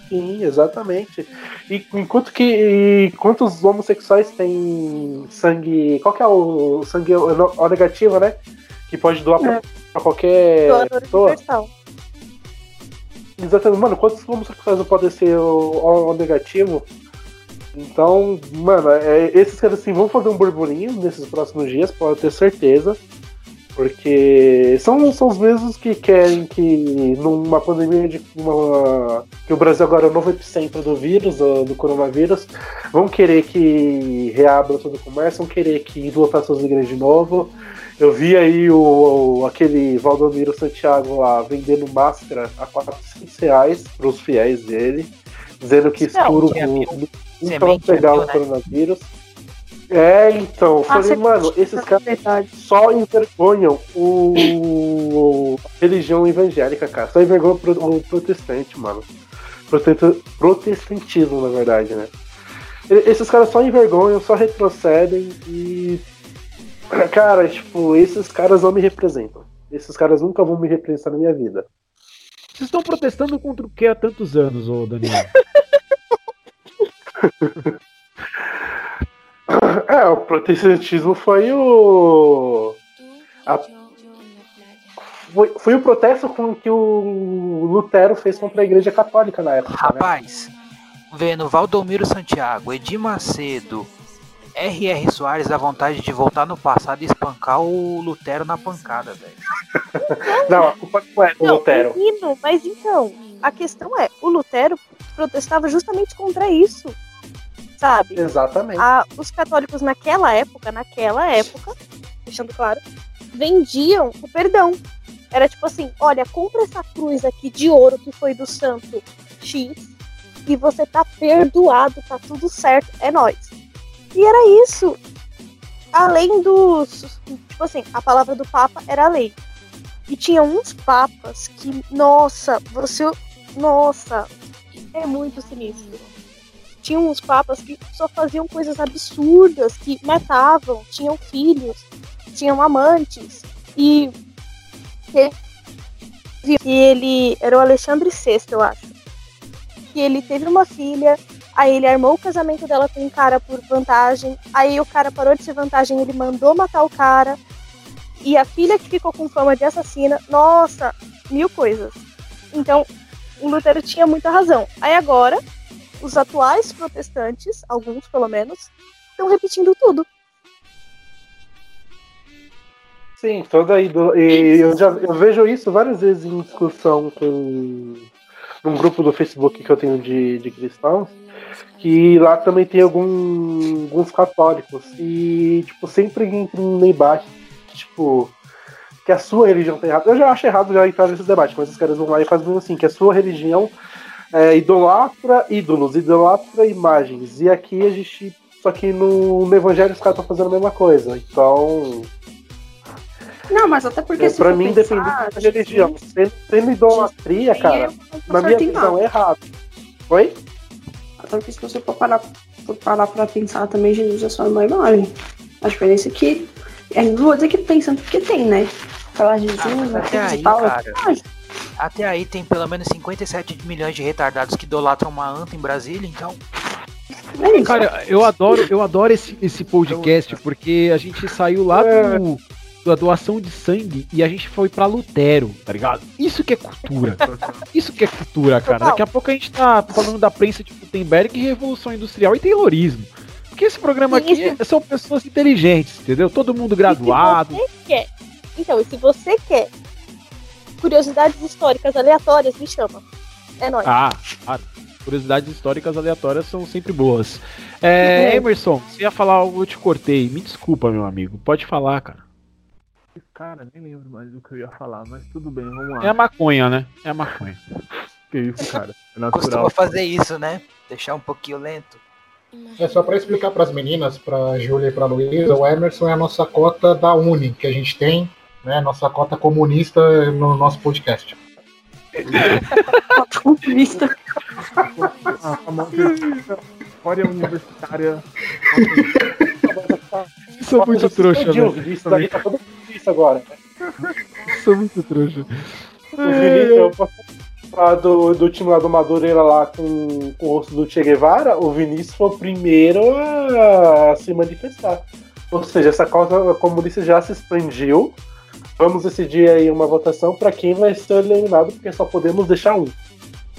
Sim, exatamente. E enquanto que e quantos homossexuais têm sangue. Qual que é o sangue O negativo, né? Que pode doar pra, É. pra qualquer Doador pessoa. universal. Exatamente, mano, quantos homossexuais não podem ser o, o negativo? Então, mano, é, esses caras assim vão fazer um burburinho nesses próximos dias, pode ter certeza. Porque são, são os mesmos que querem que numa pandemia de uma, que o Brasil agora é o novo epicentro do vírus, do, do coronavírus, vão querer que reabra todo o comércio, vão querer que lotar suas igrejas de novo. Eu vi aí o, o- aquele Valdomiro Santiago lá vendendo máscara a 400 reais para os fiéis dele, dizendo que Não, escuro vai Semente, pegar o coronavírus. É, então, eu falei, mano, esses caras Verdade. só envergonham o a religião evangélica, cara. Só envergonham pro- o protestante, mano. Protesta- Protestantismo, na verdade, né? Esses caras só envergonham, só retrocedem e. Cara, tipo, esses caras não me representam. Esses caras nunca vão me representar na minha vida. Vocês estão protestando contra o que há tantos anos, ô Daniel? É, o protestantismo foi o. a- Foi, foi o protesto com que o Lutero fez contra a Igreja Católica na época. né? Rapaz, vendo Valdomiro Santiago, Edir Macedo, R.R. Soares dá vontade de voltar no passado e espancar o Lutero na pancada, velho. Não, a culpa não é do Não, Lutero. menino, mas então, a questão é, o Lutero protestava justamente contra isso. Sabe? Exatamente. A- os católicos naquela época, naquela época, deixando claro, vendiam o perdão. Era tipo assim, olha, compra essa cruz aqui de ouro que foi do santo X e você tá perdoado, tá tudo certo, é nóis. E era isso. além dos. Tipo assim, a palavra do Papa era a lei. E tinha uns papas que, nossa, você. Nossa, é muito sinistro. Tinha uns papas que só faziam coisas absurdas, que matavam, tinham filhos, tinham amantes. E. E ele. Era o Alexandre VI, eu acho. Que ele teve uma filha, Aí ele armou o casamento dela com um cara por vantagem. Aí o cara parou de ser vantagem, ele mandou matar o cara. E a filha que ficou com fama de assassina, nossa, mil coisas. Então, o Lutero tinha muita razão. Aí agora, os atuais protestantes, alguns pelo menos, estão repetindo tudo. Sim, toda aí. Do, e eu, já, eu vejo isso várias vezes em discussão com num grupo do Facebook que eu tenho de, de cristãos que lá também tem algum, alguns católicos e tipo sempre entra um debate tipo que a sua religião tá errada. Eu já acho errado já entrar nesses debates, mas os caras vão lá e fazem assim que a sua religião é, idolatra ídolos, idolatra imagens e aqui a gente só que no, no evangelho os caras estão fazendo a mesma coisa. Então Não, mas até porque é, se pra mim, pensar, dependendo da religião, sendo, sendo idolatria, cara, é na minha visão é errado. Oi? Até porque se você for parar, for parar pra pensar também, Jesus é só uma imagem. A diferença é que. É, não vou dizer que tem santo porque tem, né? Falar Jesus, Ah, até e aí, tal, é cara. Até aí tem pelo menos 57 milhões de retardados que idolatram uma anta em Brasília, então. É. Cara, eu adoro, eu adoro esse, esse podcast porque a gente saiu lá do, da doação de sangue e a gente foi pra Lutero, tá ligado? Isso que é cultura. Isso que é cultura, cara. Daqui a pouco a gente tá falando da prensa de Gutenberg, Revolução Industrial e Taylorismo. Porque esse programa aqui é- são pessoas inteligentes, entendeu? Todo mundo graduado. Quer. Então, e se você quer curiosidades históricas aleatórias, me chama. É nóis. Ah, claro. Curiosidades históricas aleatórias são sempre boas. É, É. Emerson, você ia falar algo, eu te cortei. Me desculpa, meu amigo. Pode falar, cara. Cara, nem lembro mais do que eu ia falar, mas tudo bem, vamos lá. É a maconha, né? É a maconha. Que isso, cara. É Costuma natural. fazer isso, né? Deixar um pouquinho lento. É só pra explicar pras meninas, pra Júlia e pra Luísa, o Emerson é a nossa cota da Uni que a gente tem, né? Nossa cota comunista no nosso podcast. Comunista. A famosa história universitária. Sou muito trouxa, velho. Isso daí tá todo mundo isso agora. Sou muito trouxa. Do, do time lá do Madureira lá com, com o rosto do Che Guevara, o Vinícius foi o primeiro a se manifestar. Ou seja, essa causa comunista já se expandiu. Vamos decidir aí uma votação para quem vai ser eliminado, porque só podemos deixar um.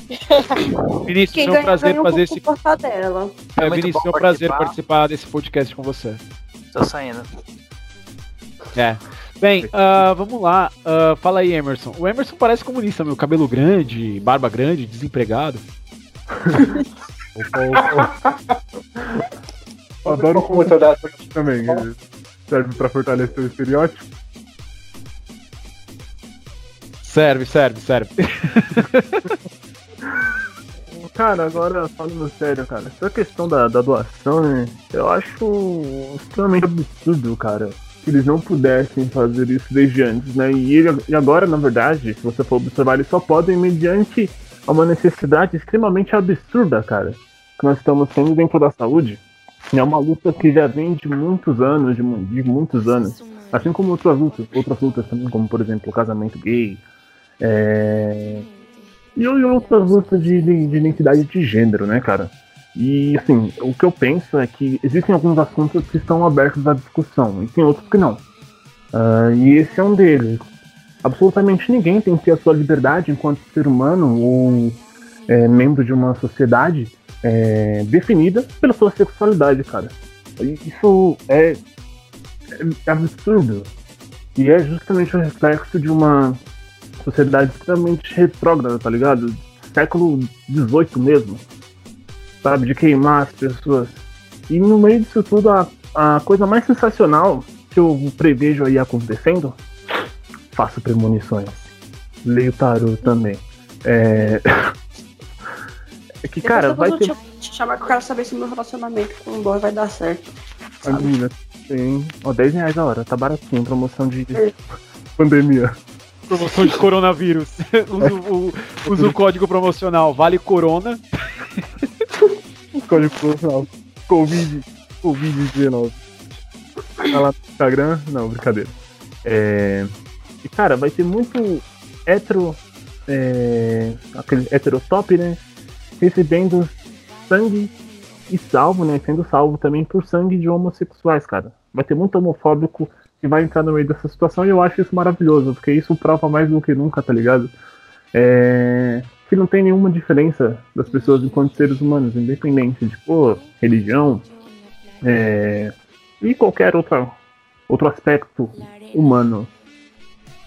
Vinícius, Quem é um ganha, prazer ganha um fazer esse. dela. É, Vinícius, é um prazer participar desse podcast com você. Tô saindo. É. Bem, ah, vamos lá. Ah, fala aí, Emerson. O Emerson parece comunista, meu. Cabelo grande, barba grande, desempregado. Opa, opa. Adoro com muita dessa. também. Serve pra fortalecer o estereótipo. Serve, serve, serve. Cara, agora falando sério, cara, essa questão da, da doação, né? Eu acho extremamente absurdo, cara. Que eles não pudessem fazer isso desde antes, né? E, ele- e agora, na verdade, se você for observar, eles só podem mediante uma necessidade extremamente absurda, cara. Que nós estamos tendo dentro da saúde. É uma luta que já vem de muitos anos, de, de muitos anos. Assim como outras lutas, outras lutas também, como por exemplo o casamento gay. É... E, outras lutas de, de, de identidade de gênero, né, cara? E assim, o que eu penso é que existem alguns assuntos que estão abertos à discussão, e tem outros que não. Ah, e esse é um deles. Absolutamente ninguém tem que ter a sua liberdade enquanto ser humano ou é, membro de uma sociedade é, definida pela sua sexualidade, cara. Isso é, é absurdo. E é justamente o reflexo de uma sociedade extremamente retrógrada, tá ligado? Século XVIII mesmo. Sabe? De queimar as pessoas. E no meio disso tudo, a, a coisa mais sensacional que eu prevejo aí acontecendo, faço premonições. Leio tarô também. É. É que, cara, vai ter. te, chamar que eu quero saber se meu relacionamento com o boy vai dar certo. A menina, Tem, ó, 10 reais a hora, tá baratinho, promoção de pandemia. Promoção de coronavírus. usa, o, usa o código promocional Vale Corona. Código promocional. Covid, Covid-19. Tá lá no Instagram? Não, brincadeira. É... E cara, vai ter muito hetero. É... Aquele heterotop, né? Recebendo sangue e salvo, né? Sendo salvo também por sangue de homossexuais, cara. Vai ter muito homofóbico que vai entrar no meio dessa situação e eu acho isso maravilhoso, porque isso prova mais do que nunca, tá ligado? É... Que não tem nenhuma diferença das pessoas enquanto seres humanos, independente de pô, religião é... e qualquer outra, outro aspecto humano.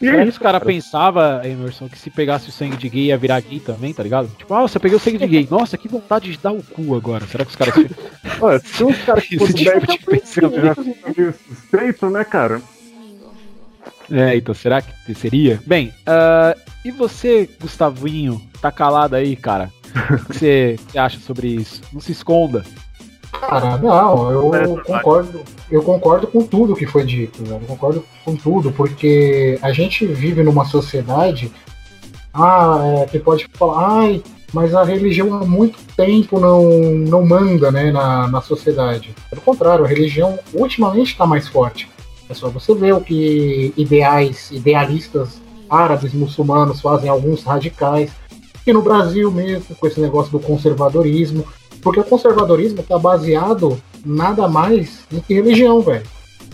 E Será é que isso, os caras pensavam, Emerson, que se pegasse o sangue de gay ia virar gay também, tá ligado? Tipo, ah, você peguei o sangue de gay. Nossa, que vontade de dar o cu agora. Será que os caras. Olha, se uns caras que fossem tipo já suspeito, né, cara? É, então será que seria? Bem, ah, e você, Gustavinho, tá calado aí, cara? O que você, você acha sobre isso? Não se esconda. Cara, não, eu concordo, eu concordo com tudo que foi dito, velho. Eu concordo com tudo, porque a gente vive numa sociedade ah, é, que pode falar, ai, mas a religião há muito tempo não, não manda né, na, na sociedade. Pelo contrário, a religião ultimamente está mais forte. É só você ver o que ideais, idealistas árabes, muçulmanos fazem, alguns radicais, e no Brasil mesmo, com esse negócio do conservadorismo. Porque o conservadorismo está baseado nada mais do que religião, velho.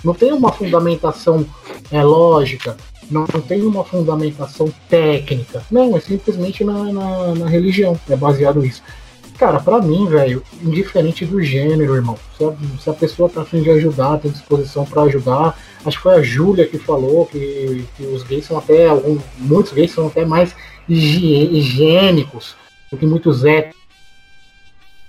Não tem uma fundamentação é, lógica, não, tem uma fundamentação técnica. Não, é simplesmente na, na, na religião. É baseado nisso. Cara, pra mim, velho, indiferente do gênero, irmão. Se a, se a pessoa tá afim de ajudar, tem disposição pra ajudar. Acho que foi a Júlia que falou que, que os gays são até. Algum, muitos gays são até mais higiênicos do que muitos héteros.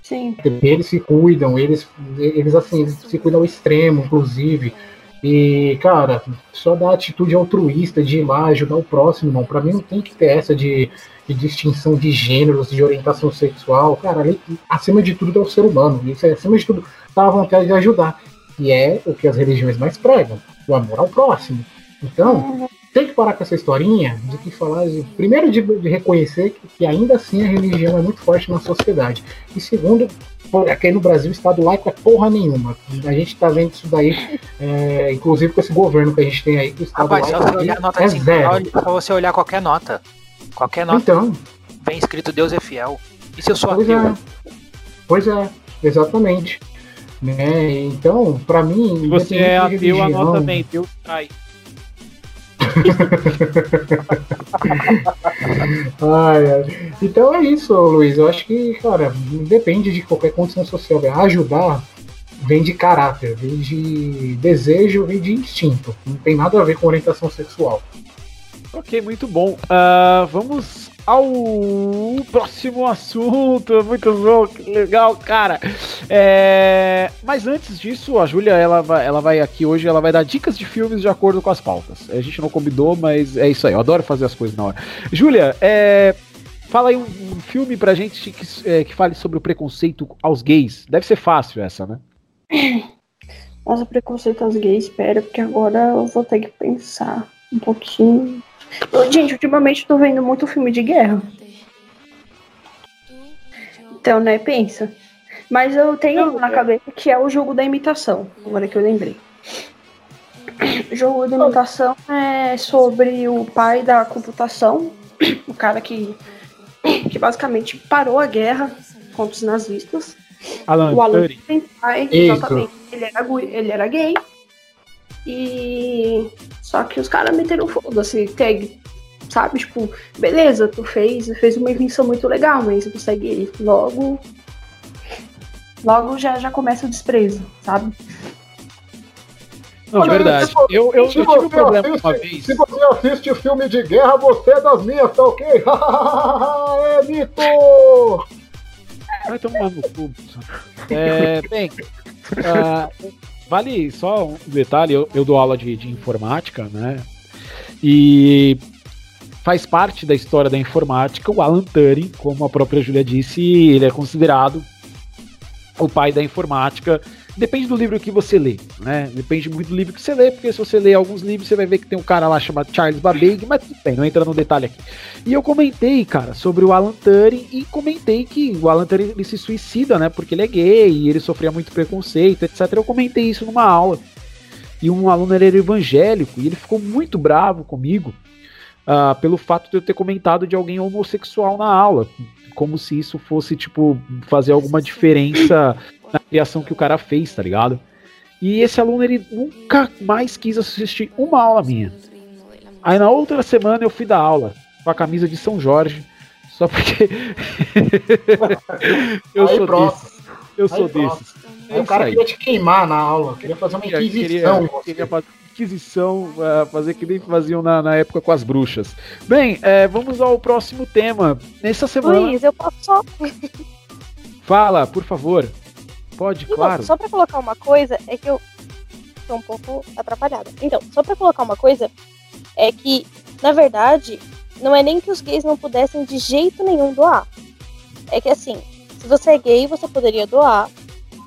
Sim. Eles se cuidam, eles, eles assim, eles se cuidam ao extremo, inclusive. E, cara, só da atitude altruísta de ir lá ajudar o próximo, irmão. Pra mim não tem que ter essa de, de distinção de gêneros, de orientação sexual. Cara, ali, acima de tudo é o ser humano. Isso é, acima de tudo, tá a vontade de ajudar. E é o que as religiões mais pregam: o amor ao próximo. Então, tem que parar com essa historinha de que falar. De, primeiro, de, de reconhecer que, que ainda assim a religião é muito forte na sociedade. E segundo, aqui no Brasil, o Estado laico é porra nenhuma. A gente tá vendo isso daí, é, inclusive com esse governo que a gente tem aí, que o Estado Rapaz, só laico você olhar a nota é de 5 zero. só você olhar qualquer nota. Qualquer nota Então, vem escrito Deus é fiel. E se eu sou pois ateu? é. Pois é, exatamente. Né? Então, pra mim. Se você é ateu, religião- anota bem. Deus trai. Ai, ai. Então é isso, Luiz. Eu acho que, cara, depende de qualquer condição social. velho. Ajudar vem de caráter, vem de desejo, vem de instinto. Não tem nada a ver com orientação sexual. Ok, muito bom. Ah, vamos ao próximo assunto. Muito bom, que legal, cara. É, Mas antes disso, a Júlia, ela vai, ela vai aqui hoje, ela vai dar dicas de filmes de acordo com as pautas. A gente não combinou, mas é isso aí. Eu adoro fazer as coisas na hora. Júlia, é, fala aí um, um filme pra gente que, é, que fale sobre o preconceito aos gays. Deve ser fácil essa, né? Nossa, preconceito aos gays, espera, porque agora eu vou ter que pensar um pouquinho. Gente, ultimamente eu tô vendo muito filme de guerra. Então, né, pensa. Mas eu tenho na cabeça que é o jogo da imitação, agora que eu lembrei. O jogo da imitação é sobre o pai da computação, o cara que, que basicamente parou a guerra contra os nazistas. Alan, O Alan Turing. Ele era, ele era gay. E. Só que os caras meteram foda-se. Tag, sabe? Tipo, beleza, tu fez, fez uma invenção muito legal, mas você é gay. Logo. Logo já, já começa o desprezo, sabe? Não, de Olha, verdade. você- Eu, eu, eu se tive um problema assiste- uma vez. Se você assiste filme de guerra, você é das minhas, tá ok? é mito! Vai tomar no cu. É, bem, ah, vale só um detalhe, eu, eu dou aula de, de informática, né? E faz parte da história da informática o Alan Turing, como a própria Julia disse, ele é considerado o pai da informática Depende do livro que você lê, né? Depende muito do livro que você lê, porque se você lê alguns livros, você vai ver que tem um cara lá chamado Charles Babbage, mas tudo bem, não entra no detalhe aqui. E eu comentei, cara, sobre o Alan Turing e comentei que o Alan Turing ele se suicida, né? Porque ele é gay e ele sofria muito preconceito, etc. Eu comentei isso numa aula. E um aluno era evangélico e ele ficou muito bravo comigo ah, pelo fato de eu ter comentado de alguém homossexual na aula. Como se isso fosse, tipo, fazer alguma diferença criação que o cara fez, tá ligado? E esse aluno, ele nunca mais quis assistir uma aula minha. Aí na outra semana eu fui dar aula com a camisa de São Jorge, só porque eu Aí sou desses. Eu sou desses. É o cara aí. queria te queimar na aula, queria fazer uma inquisição. queria, queria fazer inquisição, ah, fazer que nem faziam na, na época com as bruxas. Bem, é, vamos ao próximo tema. Nessa semana. Luiz, eu posso só. Fala, por favor. Pode, Então, claro. só pra colocar uma coisa, é que eu tô um pouco atrapalhada. Então, só pra colocar uma coisa, é que, na verdade, não é nem que os gays não pudessem de jeito nenhum doar. É que assim, se você é gay, você poderia doar,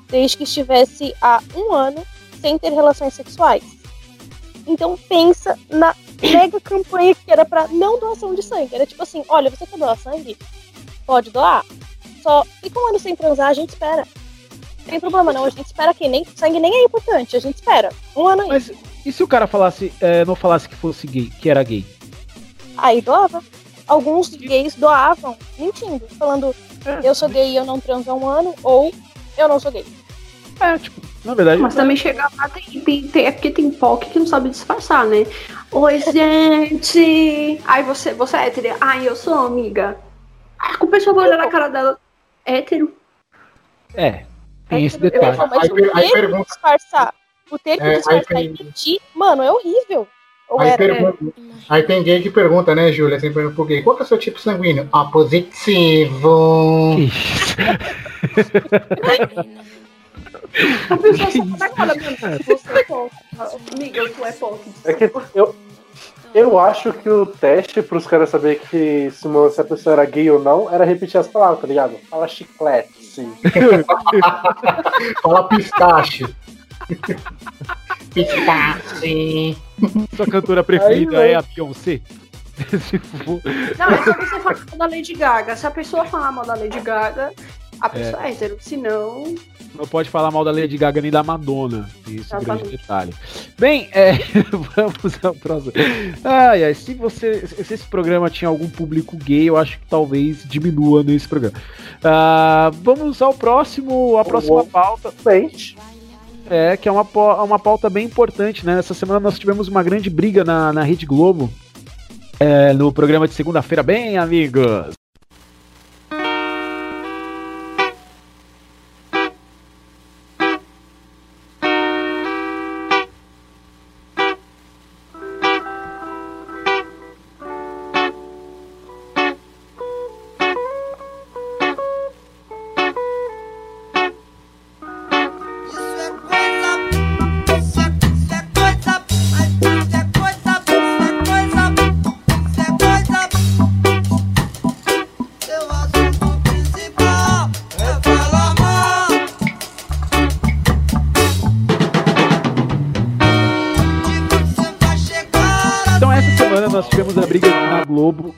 desde que estivesse há um ano sem ter relações sexuais. Então pensa na mega campanha que era pra não doação de sangue. Era tipo assim, olha, você quer doar sangue? Pode doar. Só fica um ano sem transar, a gente espera. Não tem problema não, a gente espera que nem sangue nem é importante, a gente espera. Um ano aí. Mas e se o cara falasse, é, não falasse que fosse gay, que era gay? Aí doava. Alguns gays doavam, mentindo, falando eu sou gay e eu não transo há um ano, ou eu não sou gay. É, tipo, na verdade. Mas também chega lá, tem, tem, tem, é porque tem POC que não sabe disfarçar, né? Oi, gente! Aí você, você é hétero. Ai, eu sou amiga. Aí a pessoa vai olhar na cara dela. Hétero? É, tem esse Eu detalhe. falo, mas Aí o per- aí ter que pergunta- disfarçar, o ter que É, aí disfarçar e tem- mentir, mano, é horrível. Ou Aí, era, pergunta- aí tem gay que pergunta, né, Júlia? Sempre pergunta pro gay, qual que é o seu tipo sanguíneo? Ah, positivo. A pessoa só tá na cara, mano. Você é POC. Amiga, tu é POC. É que eu, eu acho que o teste pros caras saberem que se, uma- se a pessoa era gay ou não era repetir as palavras, tá ligado? Fala chiclete, sim. Fala pistache. pistache. Sua cantora preferida Aí, é a Beyoncé? Se for- Não, é só você falar mal da Lady Gaga. Se a pessoa falar mal da Lady Gaga, a pessoa é, hétero. Se não, não pode falar mal da Lady Gaga nem da Madonna. Isso é um grande detalhe. Bem, é, vamos ao próximo. Ai, ai, se você. Se esse programa tinha algum público gay, eu acho que talvez diminua nesse programa. Ah, vamos ao próximo. A próxima pauta. Gente, É, que é uma, uma pauta bem importante, né? Essa semana nós tivemos uma grande briga na, na Rede Globo. é, no programa de segunda-feira, bem, amigos.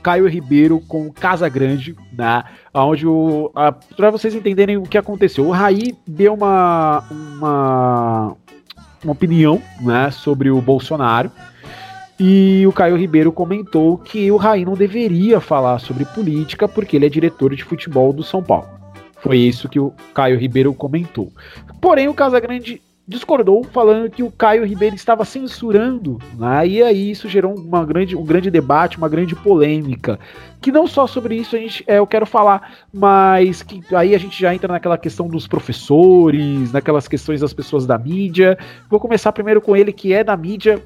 Caio Ribeiro com o Casa Grande, né? Onde o. A, pra vocês entenderem o que aconteceu, o Raí deu uma. uma. uma opinião, né, sobre o Bolsonaro. E o Caio Ribeiro comentou que o Raí não deveria falar sobre política porque ele é diretor de futebol do São Paulo. Foi isso que o Caio Ribeiro comentou. Porém, o Casagrande discordou, falando que o Caio Ribeiro estava censurando, né? e aí isso gerou uma grande, um grande debate, uma grande polêmica. Que não só sobre isso a gente, é, eu quero falar, mas que aí a gente já entra naquela questão dos professores, naquelas questões das pessoas da mídia. Vou começar primeiro com ele, que é da mídia,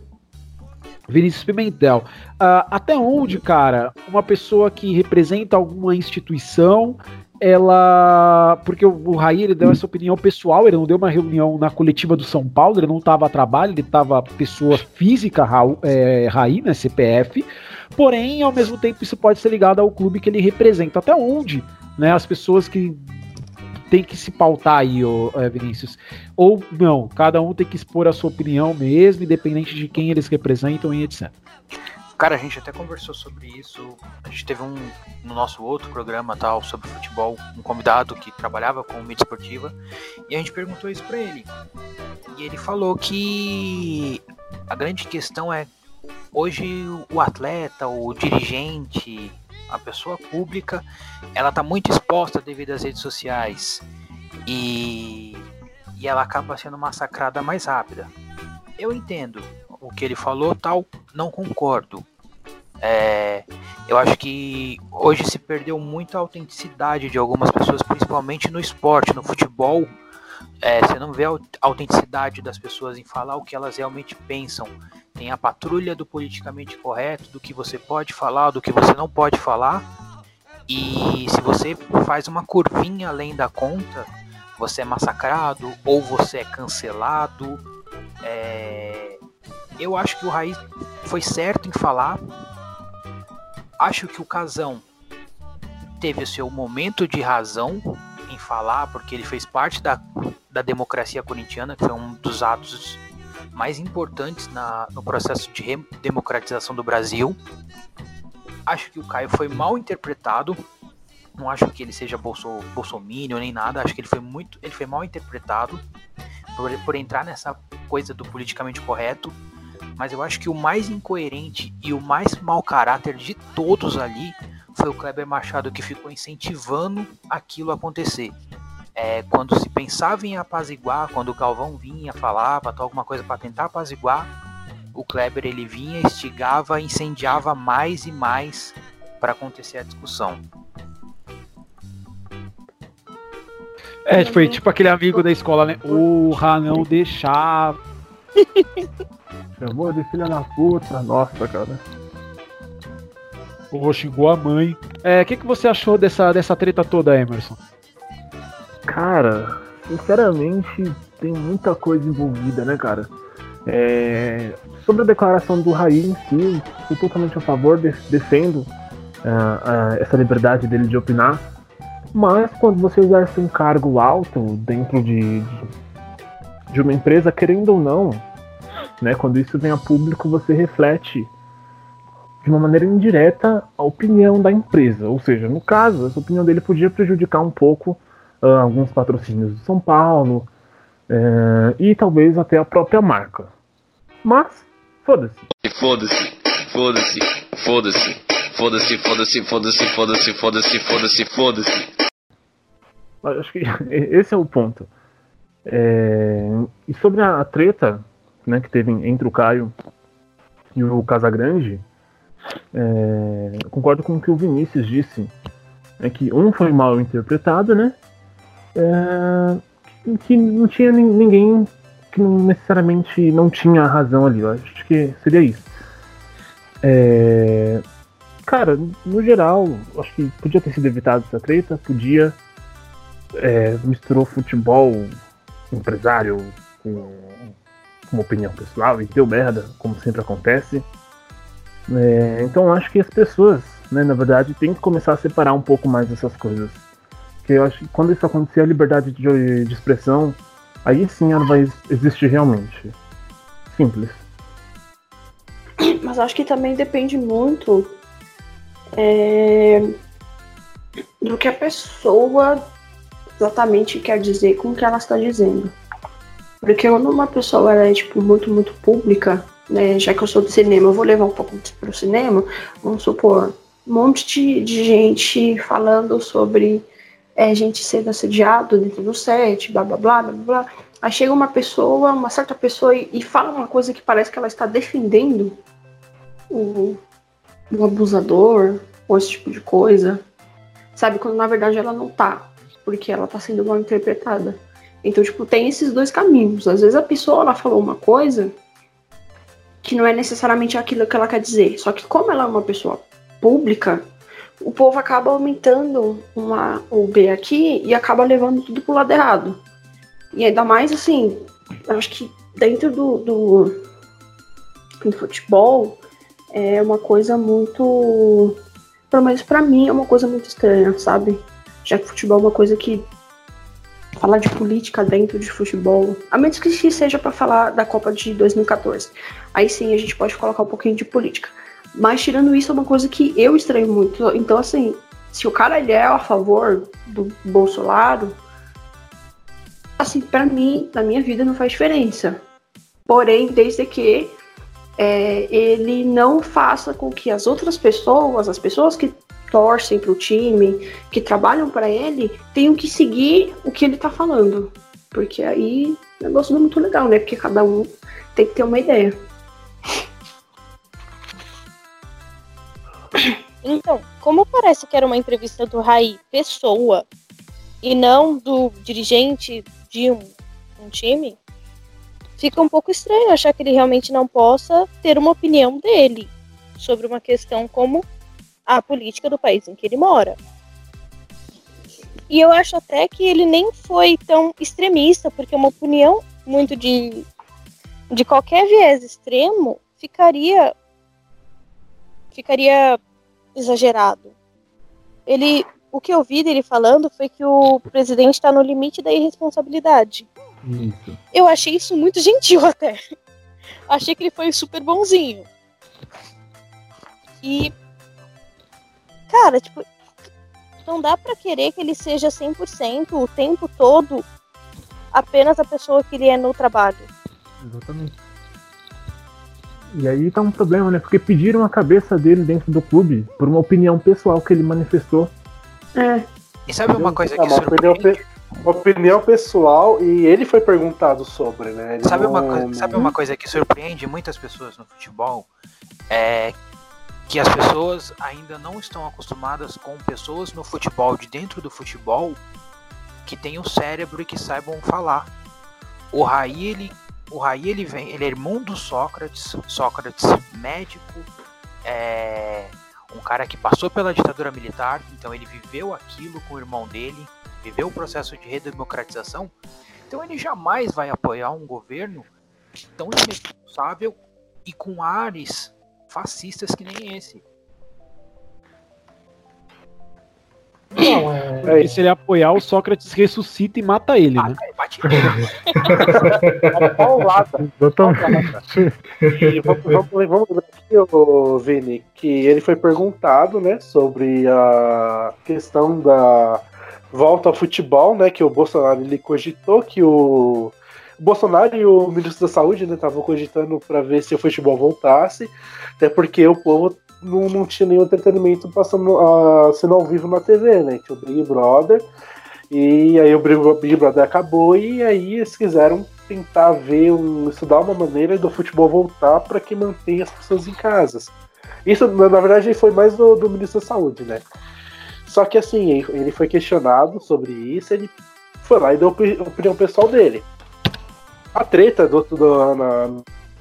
Vinícius Pimentel. Ah, até onde, cara, uma pessoa que representa alguma instituição, ela. Porque o, Raí ele deu essa opinião pessoal, ele não deu uma reunião na coletiva do São Paulo, ele não estava a trabalho, ele estava pessoa física, Raul, é, Raí, né, CPF. Porém, ao mesmo tempo, isso pode ser ligado ao clube que ele representa. Até onde, né, as pessoas que tem que se pautar aí, ô, é, Vinícius. Ou não, cada um tem que expor a sua opinião mesmo, independente de quem eles representam e etc. Cara, a gente até conversou sobre isso. A gente teve um no nosso outro programa tal sobre futebol, um convidado que trabalhava com mídia esportiva, e a gente perguntou isso pra ele. E ele falou que a grande questão é hoje o atleta, o dirigente, a pessoa pública, ela tá muito exposta devido às redes sociais e, e ela acaba sendo massacrada mais rápida. Eu entendo o que ele falou, tal, não concordo. É, eu acho que hoje se perdeu muito a autenticidade de algumas pessoas, principalmente no esporte, no futebol. É, você não vê a autenticidade das pessoas em falar o que elas realmente pensam. Tem a patrulha do politicamente correto, do que você pode falar, do que você não pode falar. E se você faz uma curvinha além da conta, você é massacrado ou você é cancelado. É, eu acho que o Raiz foi certo em falar. Acho que o Casão teve o seu momento de razão em falar, porque ele fez parte da, da democracia corintiana, que foi um dos atos mais importantes na, no processo de democratização do Brasil. Acho que o Caio foi mal interpretado. Não acho que ele seja bolso, nem nada. Acho que ele foi muito, ele foi mal interpretado por, por entrar nessa coisa do politicamente correto mas eu acho que o mais incoerente e o mais mau caráter de todos ali foi o Kleber Machado que ficou incentivando aquilo a acontecer. É, quando se pensava em apaziguar, quando o Galvão vinha, falava tal, alguma coisa para tentar apaziguar, o Kleber ele vinha, instigava, incendiava mais e mais para acontecer a discussão. É, foi tipo aquele amigo da escola, né? Porra, não deixava. Chamou de filha da puta. Nossa, cara. Pô, xingou a mãe. É, o que, que você achou dessa, dessa treta toda, Emerson? Cara, sinceramente, tem muita coisa envolvida, né, cara? É, sobre a declaração do Raí em si, sou totalmente a favor, de, defendo uh, uh, essa liberdade dele de opinar. Mas quando você exerce um cargo alto dentro de, de, de uma empresa, querendo ou não, né? Quando isso vem a público, você reflete de uma maneira indireta a opinião da empresa. Ou seja, no caso, essa opinião dele podia prejudicar um pouco uh, alguns patrocínios de São Paulo uh, e talvez até a própria marca. Mas, foda-se. Foda-se, foda-se, foda-se, foda-se, foda-se, foda-se, foda-se, foda-se, foda-se, foda-se. Acho que esse é o ponto. É... E sobre a treta né, que teve entre o Caio e o Casagrande, é, concordo com o que o Vinícius disse, é que um foi mal interpretado, né? É, que não tinha ninguém que necessariamente não tinha razão ali. Eu acho que seria isso. É, cara, no geral, acho que podia ter sido evitado essa treta, podia. É, misturou futebol, empresário com uma opinião pessoal e deu merda, como sempre acontece. É, então acho que as pessoas, né, na verdade, tem que começar a separar um pouco mais essas coisas. Porque eu acho que quando isso acontecer, a liberdade de, de expressão, aí sim ela vai existir realmente. Simples. Mas acho que também depende muito é, do que a pessoa exatamente quer dizer com o que ela está dizendo. Porque quando uma pessoa é, tipo, muito, muito pública, né? Já que eu sou do cinema, eu vou levar um pouco pro cinema, vamos supor, um monte de, de gente falando sobre é, gente sendo assediado dentro do set, blá blá blá blá blá. Aí chega uma pessoa, uma certa pessoa, e, e fala uma coisa que parece que ela está defendendo o, o abusador, ou esse tipo de coisa. Sabe? Quando na verdade ela não tá. Porque ela tá sendo mal interpretada. Então, tipo, tem esses dois caminhos. Às vezes a pessoa ela falou uma coisa que não é necessariamente aquilo que ela quer dizer. Só que como ela é uma pessoa pública, o povo acaba aumentando uma, o B aqui e acaba levando tudo pro lado errado. E ainda mais assim, acho que dentro do, do, do futebol é uma coisa muito. Pelo menos pra mim é uma coisa muito estranha, sabe? Já que futebol é uma coisa que falar de política dentro de futebol, a menos que seja para falar da Copa de 2014. Aí sim a gente pode colocar um pouquinho de política. Mas tirando isso é uma coisa que eu estranho muito. Então assim, se o cara ele é a favor do Bolsonaro, assim, para mim, na minha vida não faz diferença. Porém, desde que é, ele não faça com que as outras pessoas, as pessoas que torcem para o time, que trabalham para ele, tenham que seguir o que ele tá falando. Porque aí o negócio não é muito legal, né? Porque cada um tem que ter uma ideia. Então, como parece que era uma entrevista do Raí pessoa e não do dirigente de um, um time, fica um pouco estranho achar que ele realmente não possa ter uma opinião dele sobre uma questão como a política do país em que ele mora. E eu acho até que ele nem foi tão extremista, porque uma opinião muito de, de qualquer viés extremo ficaria ficaria exagerado. Ele, o que eu vi dele falando foi que o presidente está no limite da irresponsabilidade. Isso. Eu achei isso muito gentil até. Achei que ele foi super bonzinho. E cara, tipo, não dá pra querer que ele seja 100% o tempo todo apenas a pessoa que ele é no trabalho. Exatamente. E aí tá um problema, né? Porque pediram a cabeça dele dentro do clube por uma opinião pessoal que ele manifestou. É. E sabe uma coisa É que uma opinião, surpreende? uma opinião pessoal e ele foi perguntado sobre, né? Ele Sabe uma, não- coisa, sabe uma coisa que surpreende muitas pessoas no futebol? É que as pessoas ainda não estão acostumadas com pessoas no futebol, de dentro do futebol, que tenham cérebro e que saibam falar. O Raí, ele, o Raí, ele vem, ele é irmão do Sócrates, Sócrates médico, é um cara que passou pela ditadura militar, então ele viveu aquilo com o irmão dele, viveu o processo de redemocratização, então ele jamais vai apoiar um governo tão irresponsável e com ares fascistas que nem esse. Não, é. Porque se ele apoiar, o Sócrates ressuscita e mata ele, né? Bate paulada. E vamos, vamos, vamos lembrar aqui, ô, Vini, que ele foi perguntado, né, sobre a questão da volta ao futebol, né, que o Bolsonaro ele cogitou que o, Bolsonaro e o ministro da Saúde né, estavam cogitando para ver se o futebol voltasse, até porque o povo não, não tinha nenhum entretenimento passando a sendo ao vivo na TV, né? Tinha o Big Brother. E aí o Big Brother acabou e aí eles quiseram tentar ver, um, estudar uma maneira do futebol voltar para que mantenha as pessoas em casas. Isso, na na verdade, foi mais do, do ministro da Saúde, né? Só que assim, ele- foi questionado sobre isso, ele foi lá e deu a opi- opinião pessoal dele. A treta do, do, na,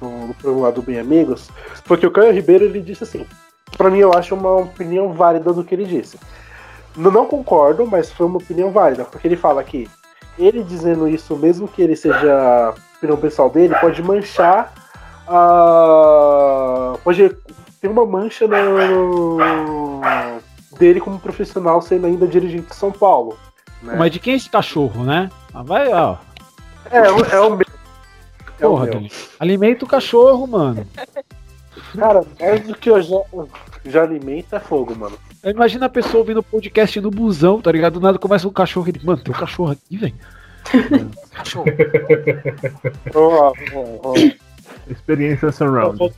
no, programa do Bem Amigos foi que o Caio Ribeiro ele disse assim: Pra mim, eu acho uma opinião válida do que ele disse. Não, não concordo, mas foi uma opinião válida, porque ele fala que ele dizendo isso, mesmo que ele seja opinião pessoal dele, pode manchar a. Pode ter uma mancha no, dele como profissional sendo ainda dirigente de São Paulo. né? Mas de quem é esse cachorro, né? Ah, vai, ó. É, é o- é É Porra. Dani. Alimenta o cachorro, mano. Cara, mais do que eu já, já alimento é fogo, mano. Imagina a pessoa ouvindo o podcast no busão, tá ligado? Do nada começa um cachorro e mano, tem um cachorro aqui, velho. Cachorro. Ó, ó, ó. Experiência surround.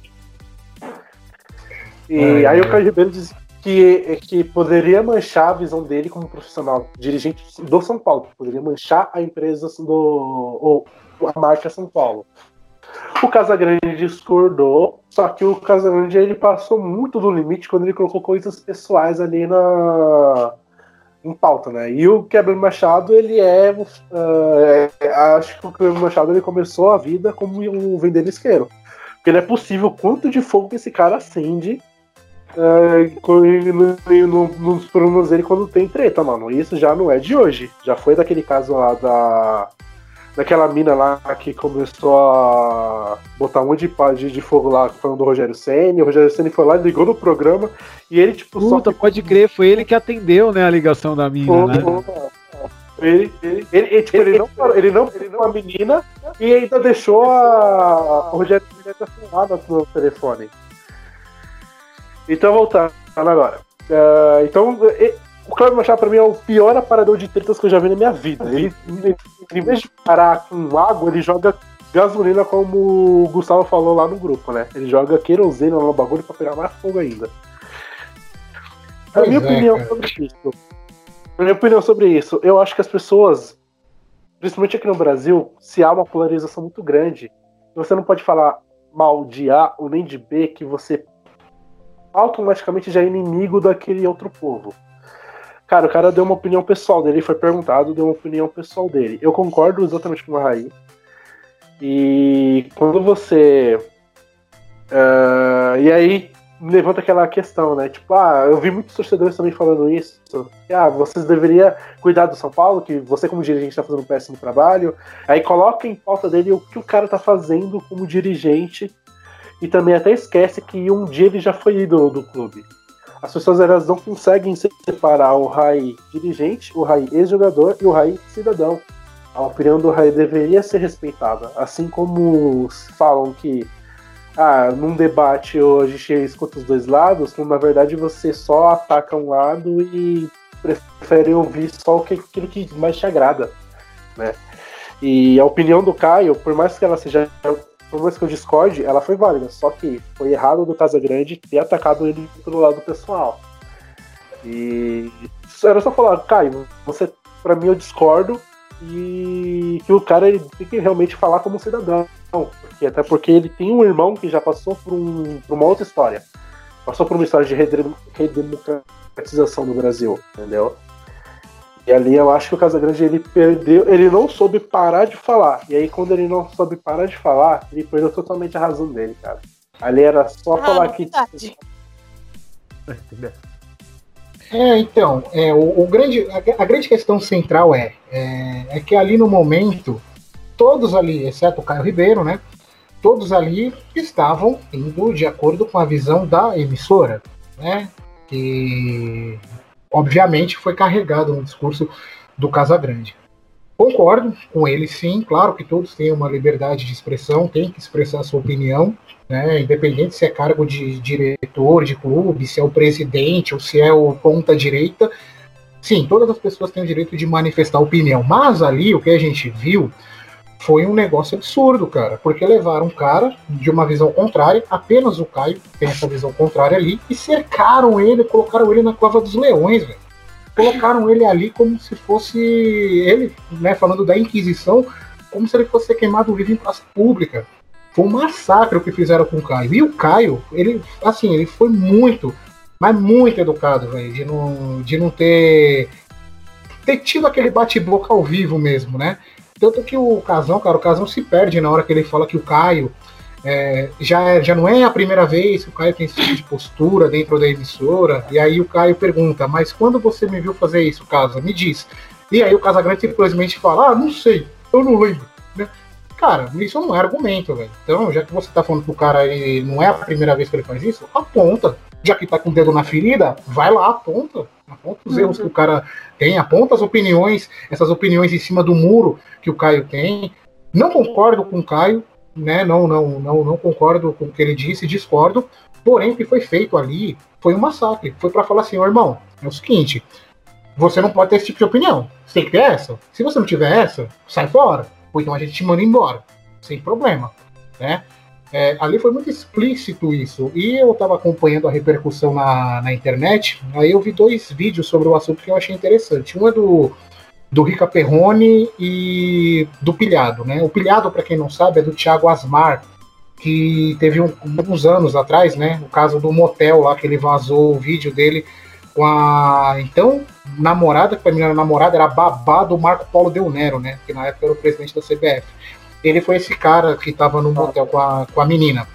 E aí o Caio Ribeiro diz que, que poderia manchar a visão dele como profissional, dirigente do São Paulo, poderia manchar a empresa do. A marca São Paulo. O Casagrande discordou, só que o Casagrande ele passou muito do limite quando ele colocou coisas pessoais ali na em pauta, né? E o Quebra Machado, ele é, ah, é- acho que o Quebra Machado ele começou a vida como um vendenisqueiro. Porque não é possível quanto de fogo que esse cara acende co- no- no- nos programas dele quando tem treta, mano. Isso já não é de hoje. Já foi daquele caso lá da. Daquela mina lá que começou a botar um monte de, de, de fogo lá falando do Rogério Senna. O Rogério Senna foi lá, ligou no programa e ele, tipo, só Puta, pode crer, foi ele que atendeu, né, a ligação da mina, né? ficou- Ele, ele, ele, ele, tipo, ele não parou, ele não ele não a menina e ainda deixou a, o Rogério filmada no telefone. Então, voltando agora. Ah, então, o Cláudio Machado pra mim é o pior aparador de tretas que eu já vi na minha vida. Ele, ele- em vez de parar com água, ele joga gasolina, como o Gustavo falou lá no grupo, né? Ele joga querosene no bagulho pra pegar mais fogo ainda. A minha é, opinião cara. sobre isso. A minha opinião sobre isso, eu acho que as pessoas, principalmente aqui no Brasil, se há uma polarização muito grande, você não pode falar mal de A ou nem de B que você automaticamente já é inimigo daquele outro povo. Cara, o cara deu uma opinião pessoal dele, foi perguntado, deu uma opinião pessoal dele. Eu concordo exatamente com a Raí. E quando você. ah, e aí levanta aquela questão, né? Tipo, ah, eu vi muitos torcedores também falando isso. Ah, vocês deveriam cuidar do São Paulo, que você, como dirigente, está fazendo um péssimo trabalho. Aí coloca em pauta dele o que o cara tá fazendo como dirigente. E também até esquece que um dia ele já foi ídolo do clube. As pessoas elas não conseguem separar o Rai dirigente, o Rai ex-jogador e o Rai cidadão. A opinião do Rai deveria ser respeitada. Assim como falam que ah, num debate a gente escuta os dois lados, quando na verdade você só ataca um lado e prefere ouvir só aquilo que mais te agrada. Né? E a opinião do Caio, por mais que ela seja. Por mais que eu discorde, ela foi válida. Só que foi errado do Casagrande ter atacado ele pelo lado pessoal. E era só falar, Caio, você, pra mim eu discordo e que o cara ele tem que realmente falar como cidadão. Porque, até porque ele tem um irmão que já passou por, um- por uma outra história. Passou por uma história de redem- redemocratização no Brasil, entendeu? E ali eu acho que o Casagrande ele perdeu, ele não soube parar de falar. E aí quando ele não soube parar de falar, ele perdeu totalmente a razão dele, cara. Ali era só Ah, falar que verdade. É, então, é, o, o grande, a, a grande questão central é, é, é que ali no momento, todos ali, exceto o Caio Ribeiro, né? Todos ali estavam indo de acordo com a visão da emissora, né? Que obviamente foi carregado no discurso do Casagrande. Concordo com ele, sim, claro que todos têm uma liberdade de expressão, têm que expressar sua opinião, né? Independente se é cargo de diretor de clube, se é o presidente ou se é o ponta direita. Sim, todas as pessoas têm o direito de manifestar opinião. Mas ali o que a gente viu foi um negócio absurdo, cara, porque levaram um cara de uma visão contrária, apenas o Caio tem essa visão contrária ali, e cercaram ele, colocaram ele na cova dos leões, velho. Colocaram ele ali como se fosse ele, né, falando da Inquisição, como se ele fosse queimado vivo em praça pública. Foi um massacre o que fizeram com o Caio. E o Caio, ele, assim, ele foi muito, mas muito educado, velho, de não, de não ter, ter tido aquele bate-boca ao vivo mesmo, né? Tanto que o Casão, cara, o Casão se perde na hora que ele fala que o Caio é, já, é- já não é a primeira vez que o Caio tem esse tipo de postura dentro da emissora. E aí o Caio pergunta, mas quando você me viu fazer isso, Casa? Me diz. E aí o Casagrande simplesmente fala, ah, não sei, eu não lembro. Né? Cara, isso não é argumento, velho. Então, já que você tá falando que o cara não é a primeira vez que ele faz isso, aponta. Já que tá com o dedo na ferida, vai lá, aponta. Aponta os erros que o cara tem, aponta as opiniões, essas opiniões em cima do muro que o Caio tem. Não concordo com o Caio, né? Não, não, não, não concordo com o que ele disse, discordo. Porém, o que foi feito ali foi um massacre. Foi para falar assim, ó, irmão, é o seguinte, você não pode ter esse tipo de opinião. Você tem que ter essa. Se você não tiver essa, sai fora. Ou então a gente te manda embora. Sem problema. Né? É, ali foi muito explícito isso. E eu estava acompanhando a repercussão na, na internet. Aí eu vi dois vídeos sobre o assunto que eu achei interessante. Um é do, do Rica Perrone e do Pilhado. Né? O Pilhado, para quem não sabe, é do Thiago Asmar, que teve um, uns anos atrás, né? O caso do motel lá, que ele vazou o vídeo dele com a então namorada, que pra mim era namorada, era babá do Marco Paulo Del Nero, né? Que na época era o presidente da CBF. Ele foi esse cara que tava no motel com a, com a menina.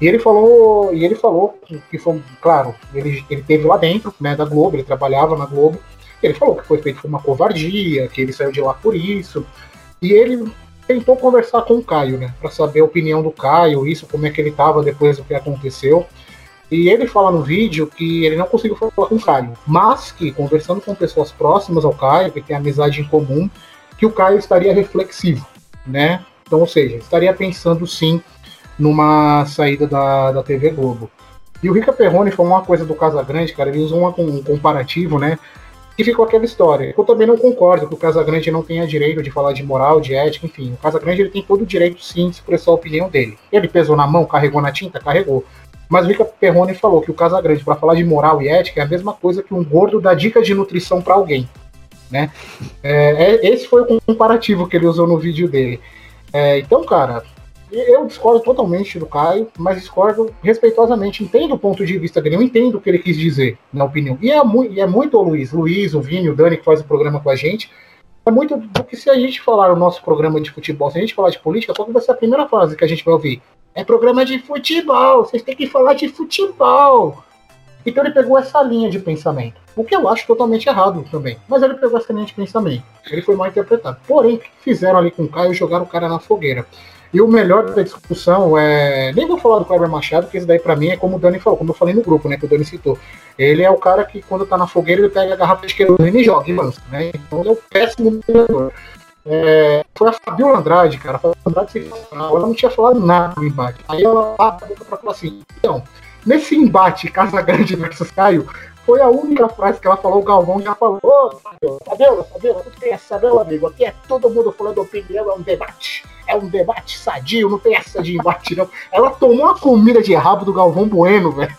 E ele falou, e ele falou que- que foi, claro, ele, ele teve lá dentro, né, da Globo, ele trabalhava na Globo. Ele falou que foi feito por uma covardia, que ele saiu de lá por isso. E ele tentou conversar com o Caio, né, para saber a opinião do Caio, isso, como é que ele tava depois do que aconteceu. E ele fala no vídeo que ele não conseguiu falar com o Caio, mas que conversando com pessoas próximas ao Caio, que tem amizade em comum, que o Caio estaria reflexivo, né? Então, ou seja, estaria pensando sim numa saída da, da TV Globo. E o Rica Perrone falou uma coisa do Casagrande, cara, ele usou uma- um comparativo, né? E ficou aquela história. Eu também não concordo que o Casagrande não tenha direito de falar de moral, de ética, enfim. O Casagrande ele tem todo o direito, sim, de expressar a opinião dele. Ele pesou na mão, carregou na tinta? Carregou. Mas o Rica Perrone falou que o Casagrande, para falar de moral e ética, é a mesma coisa que um gordo dá dica de nutrição para alguém. Né? É, é- esse foi o comparativo que ele usou no vídeo dele. É, então, cara, eu discordo totalmente do Caio, mas discordo respeitosamente. Entendo o ponto de vista dele, eu entendo o que ele quis dizer, na opinião. E é, mu e é muito o Luiz, Luiz, o Vini, o Dani, que faz o programa com a gente. É muito do que se a gente falar o nosso programa de futebol, se a gente falar de política, qual vai ser a primeira frase que a gente vai ouvir? É programa de futebol, vocês têm que falar de futebol. Então ele pegou essa linha de pensamento. O que eu acho totalmente errado também. Mas ele pegou essa linha de pensamento. Ele foi mal interpretado. Porém, o que fizeram ali com o Caio? Jogaram o cara na fogueira. E o melhor da discussão é. Nem vou falar do Kleber Machado, porque isso daí pra mim é como o Dani falou, como eu falei no grupo, né? Que o Dani citou. Ele é o cara que, quando tá na fogueira, ele pega a garrafa de querosene e joga e lança, né? Então ele é o péssimo treinador. É, foi a Fabiola Andrade, cara. A Fabiola Andrade sensacional. Ela não tinha falado nada no embate. Aí ela abre a boca pra falar assim: então, nesse embate Casa Grande versus Caio, foi a única frase que ela falou, o Galvão já falou. Ô, Fabiola, Fabiola, tem essa não, amigo. Aqui é todo mundo falando opinião, é um debate. É um debate sadio, não tem essa de embate, não. Ela tomou uma comida de rabo do Galvão Bueno, velho.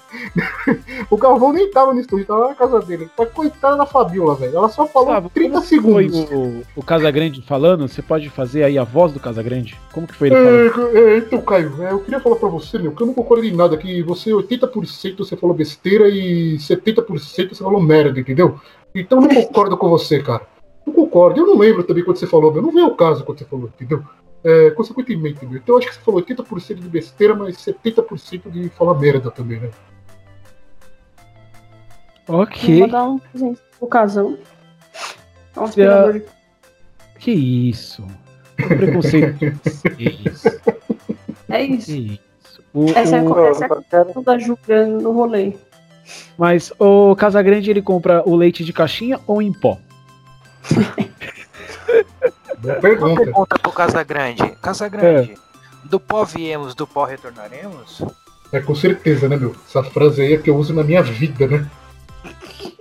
o Galvão nem tava no estúdio, tava na casa dele. Mas coitada da Fabiola, velho. Ela só falou Gustavo, 30 como segundos. Foi o, o Casagrande falando, você pode fazer aí a voz do Casagrande? Como que foi ele falando? É, é, então, Caio, é, eu queria falar pra você, meu, que eu não concordo em nada, que você 80% você falou besteira e 70% você falou merda, entendeu? Então eu não concordo com você, cara. Não concordo. Eu não lembro também quando você falou, meu. Não veio o caso quando você falou, entendeu? É, consequentemente, entendeu? Então acho que você falou 80% de besteira, mas 70% de falar merda também, né? Ok. Vou dar um presente pro. É um Já- aspirador de Que isso? Que preconceito de vocês. É isso. Que isso. O- Essa é, o- essa é a questão da Julia no rolê. Mas o Casagrande ele compra o leite de caixinha ou em pó? Boa Uma pergunta. pergunta pro Casagrande. Casagrande, do pó viemos, do pó retornaremos? É com certeza, né, meu? Essa frase aí é que eu uso na minha vida, né?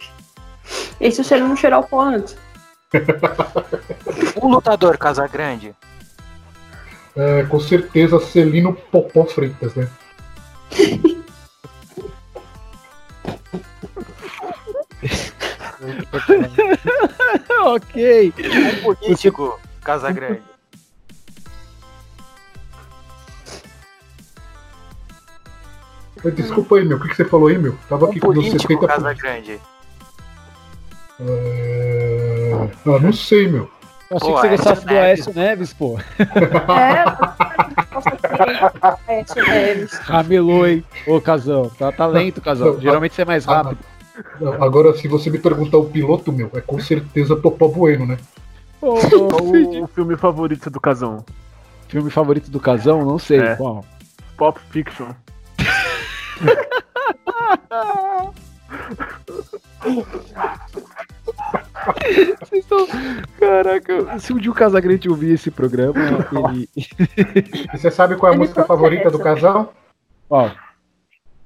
E se você não tirar o pó antes? O lutador Casagrande. É, com certeza Celino Popó Freitas, né? ok. O político Casagrande. Mas Desculpa aí, meu. O que, que você falou aí, meu? Tava Um aqui com meus político 70%. Casagrande. É... Ah, não sei, meu. Eu achei Pô, que você Aécio gostasse do Neves. Aécio Neves, pô. É, é, isso Neves. Ramelou, hein? Ô, Casão. Tá, tá lento, Casão. Geralmente você é mais rápido. Agora, se você me perguntar o piloto, meu, é com certeza Popó Bueno, né? Qual o filme favorito do Casão? Filme favorito do Casão? Não sei. É. Qual? Pop Fiction. Vocês estão. Caraca, se um dia o Casagrande ouvir esse programa, ele. Você sabe qual é a Ele música favorita do casal? Ó,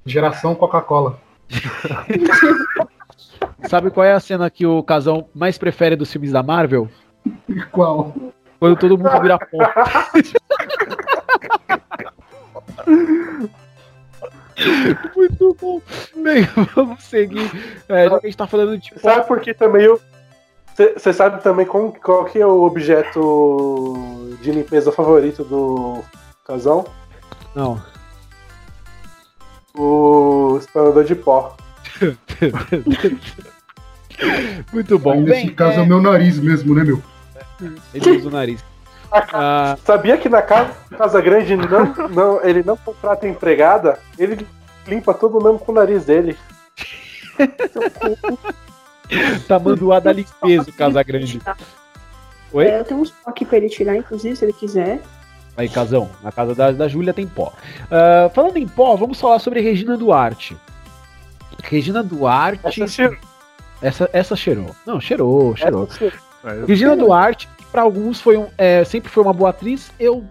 Geração Coca-Cola. sabe qual é a cena que o Casão mais prefere dos filmes da Marvel? Qual? Quando todo mundo vira pó. Muito bom. Bem, vamos seguir. É, já que a gente tá falando de pó. Sabe por que também eu. Você sabe também qual, qual que é o objeto de limpeza favorito do casal? Não. O espanador de pó. Muito bom. Nesse Bem, caso é... é, o meu nariz mesmo, né, meu? Ele usa o nariz. Ah, Sabia que na casa, casa grande não, não, ele não contrata empregada, ele limpa todo mesmo com o nariz dele. tá mandoado a limpeza o Casagrande. Oi? É, eu tenho uns pó aqui pra ele tirar, inclusive, se ele quiser. Aí, Casão, na casa da, da Júlia tem pó. Ah, falando em pó, vamos falar sobre Regina Duarte. Regina Duarte. Essa cheirou. Essa, essa cheirou. Não, cheirou, cheirou. Essa cheirou. Regina Duarte, que pra alguns foi um, é, sempre foi uma boa atriz. Eu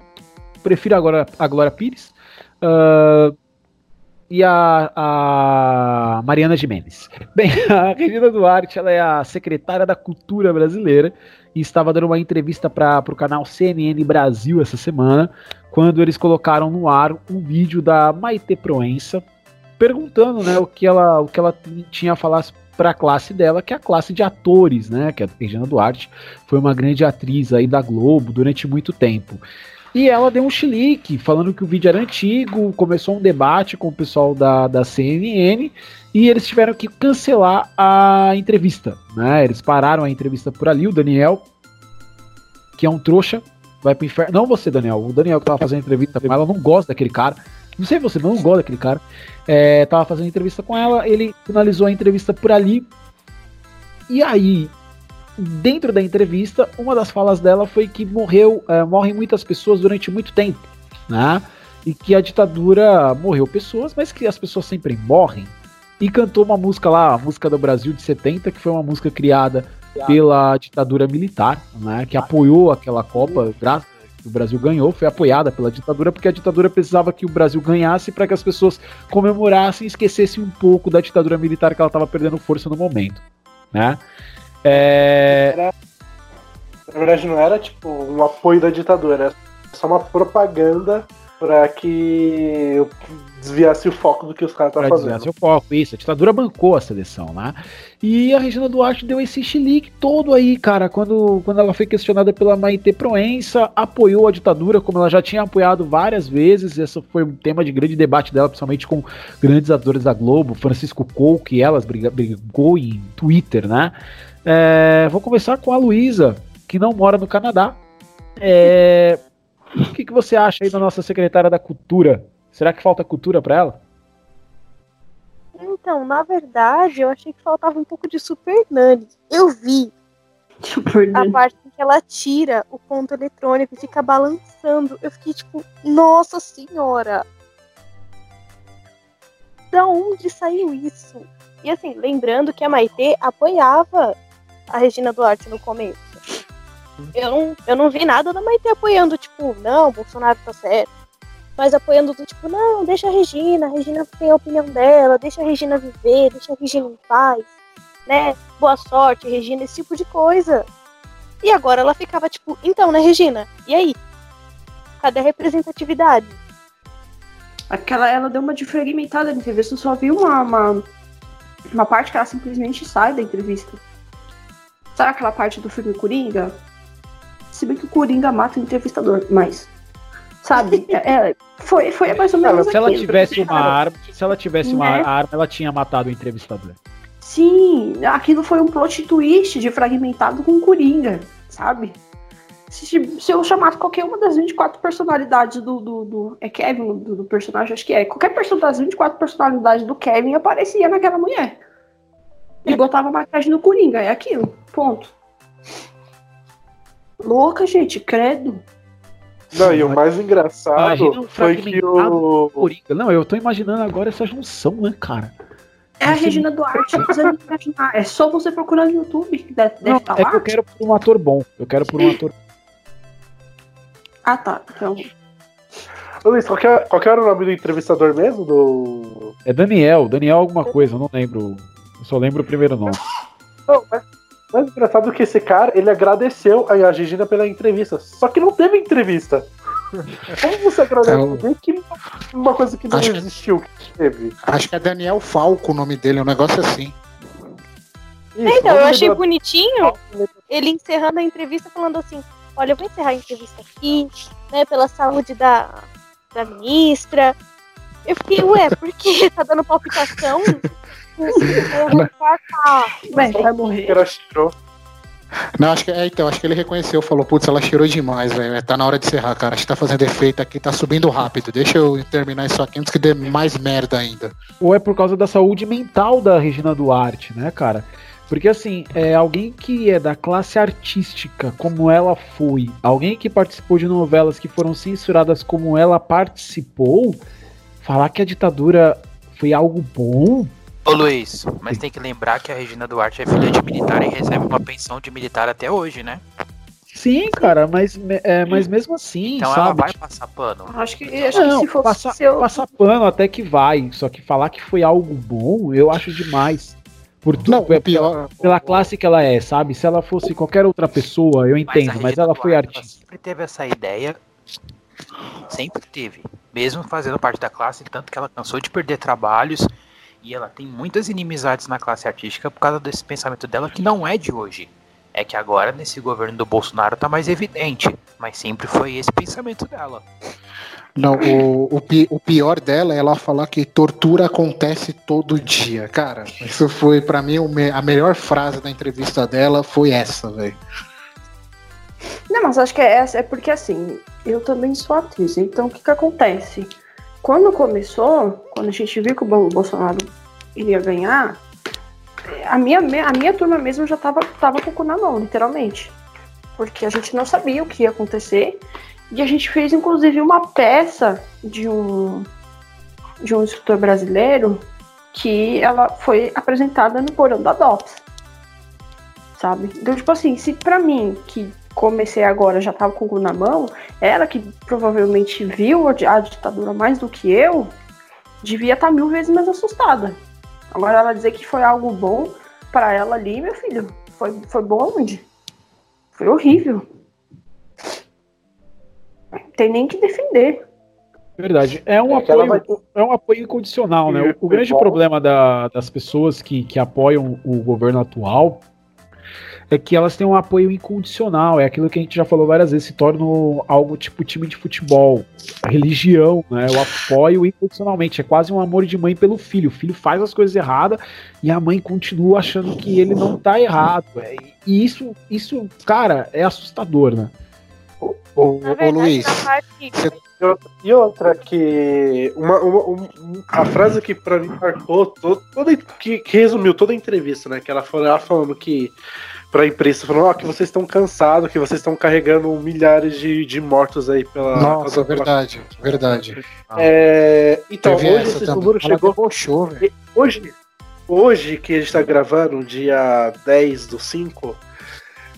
prefiro agora a Glória Pires. Ah, e a, a Mariana Jimenez. Bem, a Regina Duarte ela é a secretária da Cultura Brasileira e estava dando uma entrevista para o canal CNN Brasil essa semana, quando eles colocaram no ar um vídeo da Maite Proença perguntando né, o, que ela, o que ela tinha a falar para a classe dela, que é a classe de atores, né? Que a Regina Duarte foi uma grande atriz aí da Globo durante muito tempo. E ela deu um chilique, falando que o vídeo era antigo, começou um debate com o pessoal da, da CNN e eles tiveram que cancelar a entrevista, né? Eles pararam a entrevista por ali, o Daniel, que é um trouxa, vai pro inferno. Não você, Daniel, o Daniel que tava fazendo entrevista com ela, não gosta daquele cara. Não sei você, mas não gosta daquele cara. É, tava fazendo entrevista com ela, ele finalizou a entrevista por ali. E aí, dentro da entrevista, uma das falas dela foi que morreu, é, morrem muitas pessoas durante muito tempo, né? E que a ditadura morreu pessoas, mas que as pessoas sempre morrem. E cantou uma música lá, a música do Brasil de 70, que foi uma música criada pela ditadura militar, né? Que apoiou aquela Copa, graças que o Brasil ganhou, foi apoiada pela ditadura, porque a ditadura precisava que o Brasil ganhasse para que as pessoas comemorassem e esquecessem um pouco da ditadura militar que ela estava perdendo força no momento, né? É, Na verdade, não era tipo um apoio da ditadura, era só uma propaganda pra que desviasse o foco do que os caras estavam desviar fazendo. seu foco, isso. A ditadura bancou a seleção, né? E a Regina Duarte deu esse chilique todo aí, cara, quando, quando ela foi questionada pela Maite Proença, apoiou a ditadura, como ela já tinha apoiado várias vezes. Esse foi um tema de grande debate dela, principalmente com grandes atores da Globo, Francisco Cole, que elas brigou em Twitter, né? É, vou começar com a Luísa, que não mora no Canadá. É, o que, que você acha aí da nossa secretária da Cultura? Será que falta cultura pra ela? Então, na verdade, eu achei que faltava um pouco de Super Nani. Eu vi a parte em que ela tira o ponto eletrônico e fica balançando. Eu fiquei tipo, nossa senhora! Da onde saiu isso? E assim, lembrando que a Maitê apoiava a Regina Duarte no começo. Eu não, eu não vi nada da Maitê apoiando, tipo, não, Bolsonaro tá certo. Mas apoiando do tipo, não, deixa a Regina, a Regina tem a opinião dela, deixa a Regina viver, deixa a Regina em paz, né? Boa sorte, Regina, esse tipo de coisa. E agora ela ficava tipo, então, né, Regina? E aí? Cadê a representatividade? Aquela, ela deu uma diferimentada na entrevista, eu só vi uma, uma, uma parte que ela simplesmente sai da entrevista. Sabe aquela parte do filme Coringa? Se bem que o Coringa mata o entrevistador, mas. Sabe? É, é, foi, foi mais ou menos se ela aquilo. tivesse uma arma, se ela tivesse uma Né? arma, ela tinha matado o entrevistador. Sim, aquilo foi um plot twist de fragmentado com Coringa, sabe? Se, se eu chamasse qualquer uma das 24 personalidades do. do, do- é Kevin, do, do personagem, acho que é. Qualquer person das 24 personalidades do Kevin aparecia naquela mulher. E botava maquiagem no Coringa, é aquilo. Ponto. Louca, gente, credo. Não, e o mais engraçado Imagina um foi que o. Coringa. Não, eu tô imaginando agora essa junção, né, cara? É a Regina Duarte. você não imaginar. É só você procurar no YouTube, que deve Não, estar é lá. que eu quero por um ator bom. Eu quero por um ator. Ah, tá. Então, Ô, Luiz, qual que, é, qual que era o nome do entrevistador mesmo? Do. É Daniel, Daniel alguma coisa, eu não lembro. Eu só lembro o primeiro nome. Não, mas mais engraçado que esse cara, ele agradeceu a Regina pela entrevista. Só que não teve entrevista. Como você agradece É alguém que uma coisa que não Acho que- existiu, que teve? Acho que é Daniel Falco o nome dele, um negócio assim. Isso, então, eu achei bonitinho ele encerrando a entrevista falando assim: olha, eu vou encerrar a entrevista aqui, né, pela saúde da, da ministra. Eu fiquei, ué, por que tá dando palpitação? Eu vou infartar. Ué, vai morrer. Ela cheirou. Não, acho que é, então, acho que ele reconheceu, falou, putz, ela cheirou demais, velho. Tá na hora de encerrar, cara. Acho que tá fazendo efeito aqui, tá subindo rápido. Deixa eu terminar isso aqui antes que dê mais merda ainda. Ou é por causa da saúde mental da Regina Duarte, né, cara? Porque assim, é alguém que é da classe artística, como ela foi, alguém que participou de novelas que foram censuradas como ela participou, falar que a ditadura foi algo bom, Ô Luiz, mas tem que lembrar que a Regina Duarte é filha de militar e recebe uma pensão de militar até hoje, né? Sim, cara, mas, é, mas mesmo assim, Então sabe? ela vai passar pano. Acho que, acho Não, que se fosse passar, se eu... passar pano até que vai, só que falar que foi algo bom, eu acho demais. Por tudo, Não, pela- pior. pela classe que ela é, sabe? Se ela fosse qualquer outra pessoa, eu entendo, mas, Regina ela foi Duarte, ela artista. sempre teve essa ideia. Sempre teve. Mesmo fazendo parte da classe, tanto que ela cansou de perder trabalhos. E ela tem muitas inimizades na classe artística por causa desse pensamento dela que não é de hoje. É que agora, nesse governo do Bolsonaro, tá mais evidente. Mas sempre foi esse pensamento dela. Não, o, o, o pior dela é ela falar que tortura acontece todo dia. Cara, isso foi pra mim o me- a melhor frase da entrevista dela foi essa, velho. Não, mas acho que é essa, é porque assim, eu também sou atriz, então o que que acontece? Quando começou, quando a gente viu que o Bo- Bolsonaro iria ganhar, a minha, a minha turma mesmo já tava, tava com o cu na mão, literalmente. Porque a gente não sabia o que ia acontecer. E a gente fez, inclusive, uma peça de um, de um escritor brasileiro que ela foi apresentada no porão da DOPS. Sabe? Então, tipo assim, se pra mim, que comecei agora, já tava com o cu na mão, ela que provavelmente viu a di- a ditadura mais do que eu, devia estar mil vezes mais assustada. Agora ela dizer que foi algo bom pra ela ali, meu filho, foi, foi bom onde? Foi horrível. Tem nem que defender. Verdade. É um É apoio, é um apoio incondicional, né? O, o grande Bom. problema da- das pessoas que, que apoiam o governo atual é que elas têm um apoio incondicional. É aquilo que a gente já falou várias vezes, se torna algo tipo time de futebol, religião, né? Eu apoio incondicionalmente. É quase um amor de mãe pelo filho. O filho faz as coisas erradas e a mãe continua achando que ele não tá errado. é. E isso, isso, cara, é assustador, né? Ô, ô, verdade, Luiz, E outra- que. Uma, uma- um- a frase que pra mim marcou to- toda, que, que resumiu toda a entrevista, né? Que ela falou ela falando que. Pra imprensa, falando ó, que vocês estão cansados, que vocês estão carregando milhares de, de mortos aí pela. nossa, pela- verdade, verdade. É, então, Teve hoje esse número chegou. debochou. Hoje, hoje que a gente tá gravando, dia 10 do 5,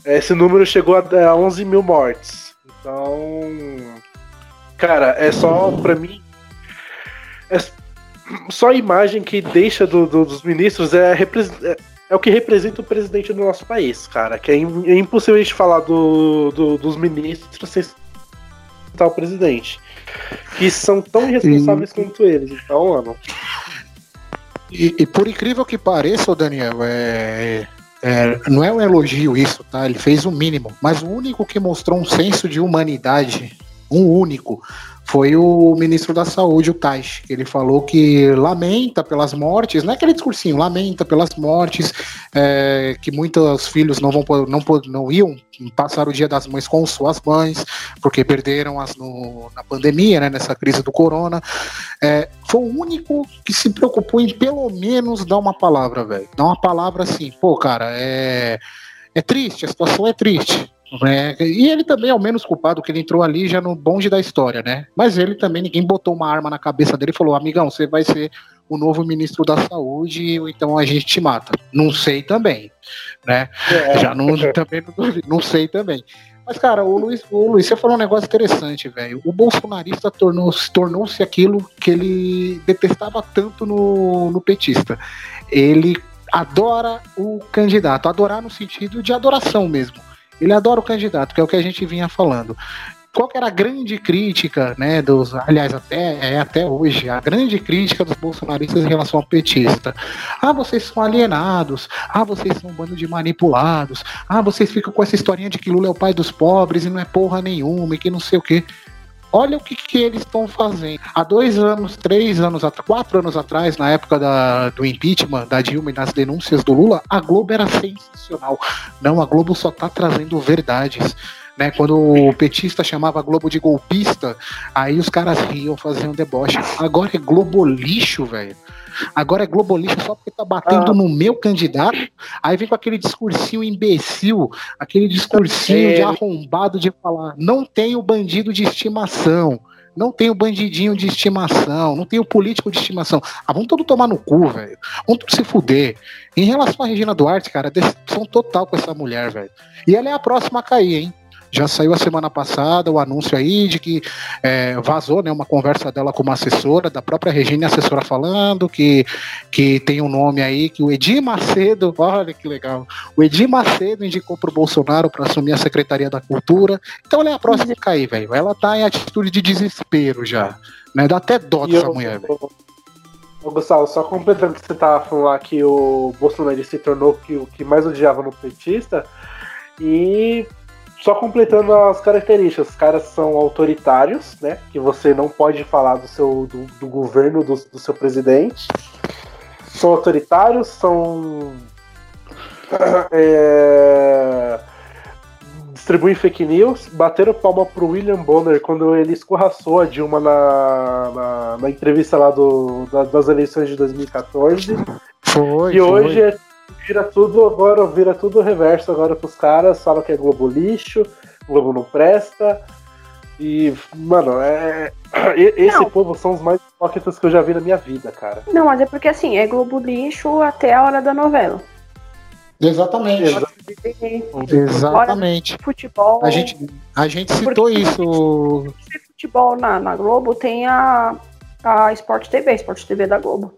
esse número chegou a a 11 mil mortes. Então, cara, é só pra mim. É só a imagem que deixa do- do- dos ministros é, é, é o que representa o presidente do nosso país, cara. Que é, é impossível a gente falar do, do- dos ministros sem citar o presidente. Que são tão irresponsáveis quanto eles. Então, mano. E, e por incrível que pareça, Daniel, é, é, não é um elogio isso, tá? Ele fez o mínimo. Mas o único que mostrou um senso de humanidade, um único, foi o ministro da Saúde, o Taish. Ele falou que lamenta pelas mortes, não é aquele discursinho, lamenta pelas mortes, é, que muitos filhos não, vão, não, não iam passar o dia das mães com suas mães, porque perderam as no- na pandemia, né, nessa crise do corona. É, foi o único que se preocupou em pelo menos dar uma palavra, velho. Dar uma palavra assim, pô, cara, é, é triste, a situação é triste. Né? E ele também é o menos culpado, que ele entrou ali já no bonde da história, né? Mas ele também, ninguém botou uma arma na cabeça dele e falou: amigão, você vai ser o novo ministro da saúde, ou então a gente te mata. Não sei também, né? Já não, também não, não sei também. Mas, cara, o Luiz, o Luiz, você falou um negócio interessante, velho. O bolsonarista tornou-se tornou-se aquilo que ele detestava tanto no, no petista. Ele adora o candidato, adorar no sentido de adoração mesmo. Ele adora o candidato, que é o que a gente vinha falando. Qual era a grande crítica, né, dos, aliás, até, é até hoje, a grande crítica dos bolsonaristas em relação ao petista? Ah, vocês são alienados, ah, vocês são um bando de manipulados, ah, vocês ficam com essa historinha de que Lula é o pai dos pobres e não é porra nenhuma e que não sei o quê. Olha o que, que eles estão fazendo. Há dois anos, três anos, at- quatro anos atrás, na época da- do impeachment da Dilma e nas denúncias do Lula, a Globo era sensacional. Não, a Globo só tá trazendo verdades. Né, quando o petista chamava a Globo de golpista, aí os caras riam, faziam deboche. Agora é Globo lixo, velho. Agora é Globo lixo só porque tá batendo Ah. no meu candidato. Aí vem com aquele discursinho imbecil, aquele discursinho É. de arrombado de falar, não tem o bandido de estimação. Não tem o bandidinho de estimação, não tem o político de estimação. Ah, vamos todo tomar no cu, velho. Vamos tudo se fuder. Em relação à Regina Duarte, cara, decepção total com essa mulher, velho. E ela é a próxima a cair, hein? Já saiu a semana passada o anúncio aí de que é, vazou né, uma conversa dela com uma assessora, da própria Regina, assessora falando que, que tem um nome aí, que o Edir Macedo, olha que legal, o Edir Macedo indicou pro Bolsonaro para assumir a Secretaria da Cultura. Então ela é a próxima a cair, velho. Ela tá em atitude de desespero já. Né? Dá até dó dessa mulher, velho. Ô, Gustavo, só completando o que você tava falando lá que o Bolsonaro se tornou que, o que mais odiava no petista. E só completando as características, os caras são autoritários, né? Que você não pode falar do seu do, do governo, do, do seu presidente. São autoritários, são. é, distribuem fake news, bateram palma pro William Bonner quando ele escorraçou a Dilma na, na, na entrevista lá do, da- das eleições de 2014. Foi, e hoje é- vira tudo agora, vira tudo reverso agora pros caras, falam que é Globo lixo, Globo não presta. E, mano, é. e- Esse Não. povo são os mais hipócritas que eu já vi na minha vida, cara. Não, mas é porque assim, é Globo lixo até a hora da novela. Exatamente. Exatamente. Futebol. A gente, a gente citou isso. Futebol na, na Globo tem a, a Sport TV, Sport TV da Globo.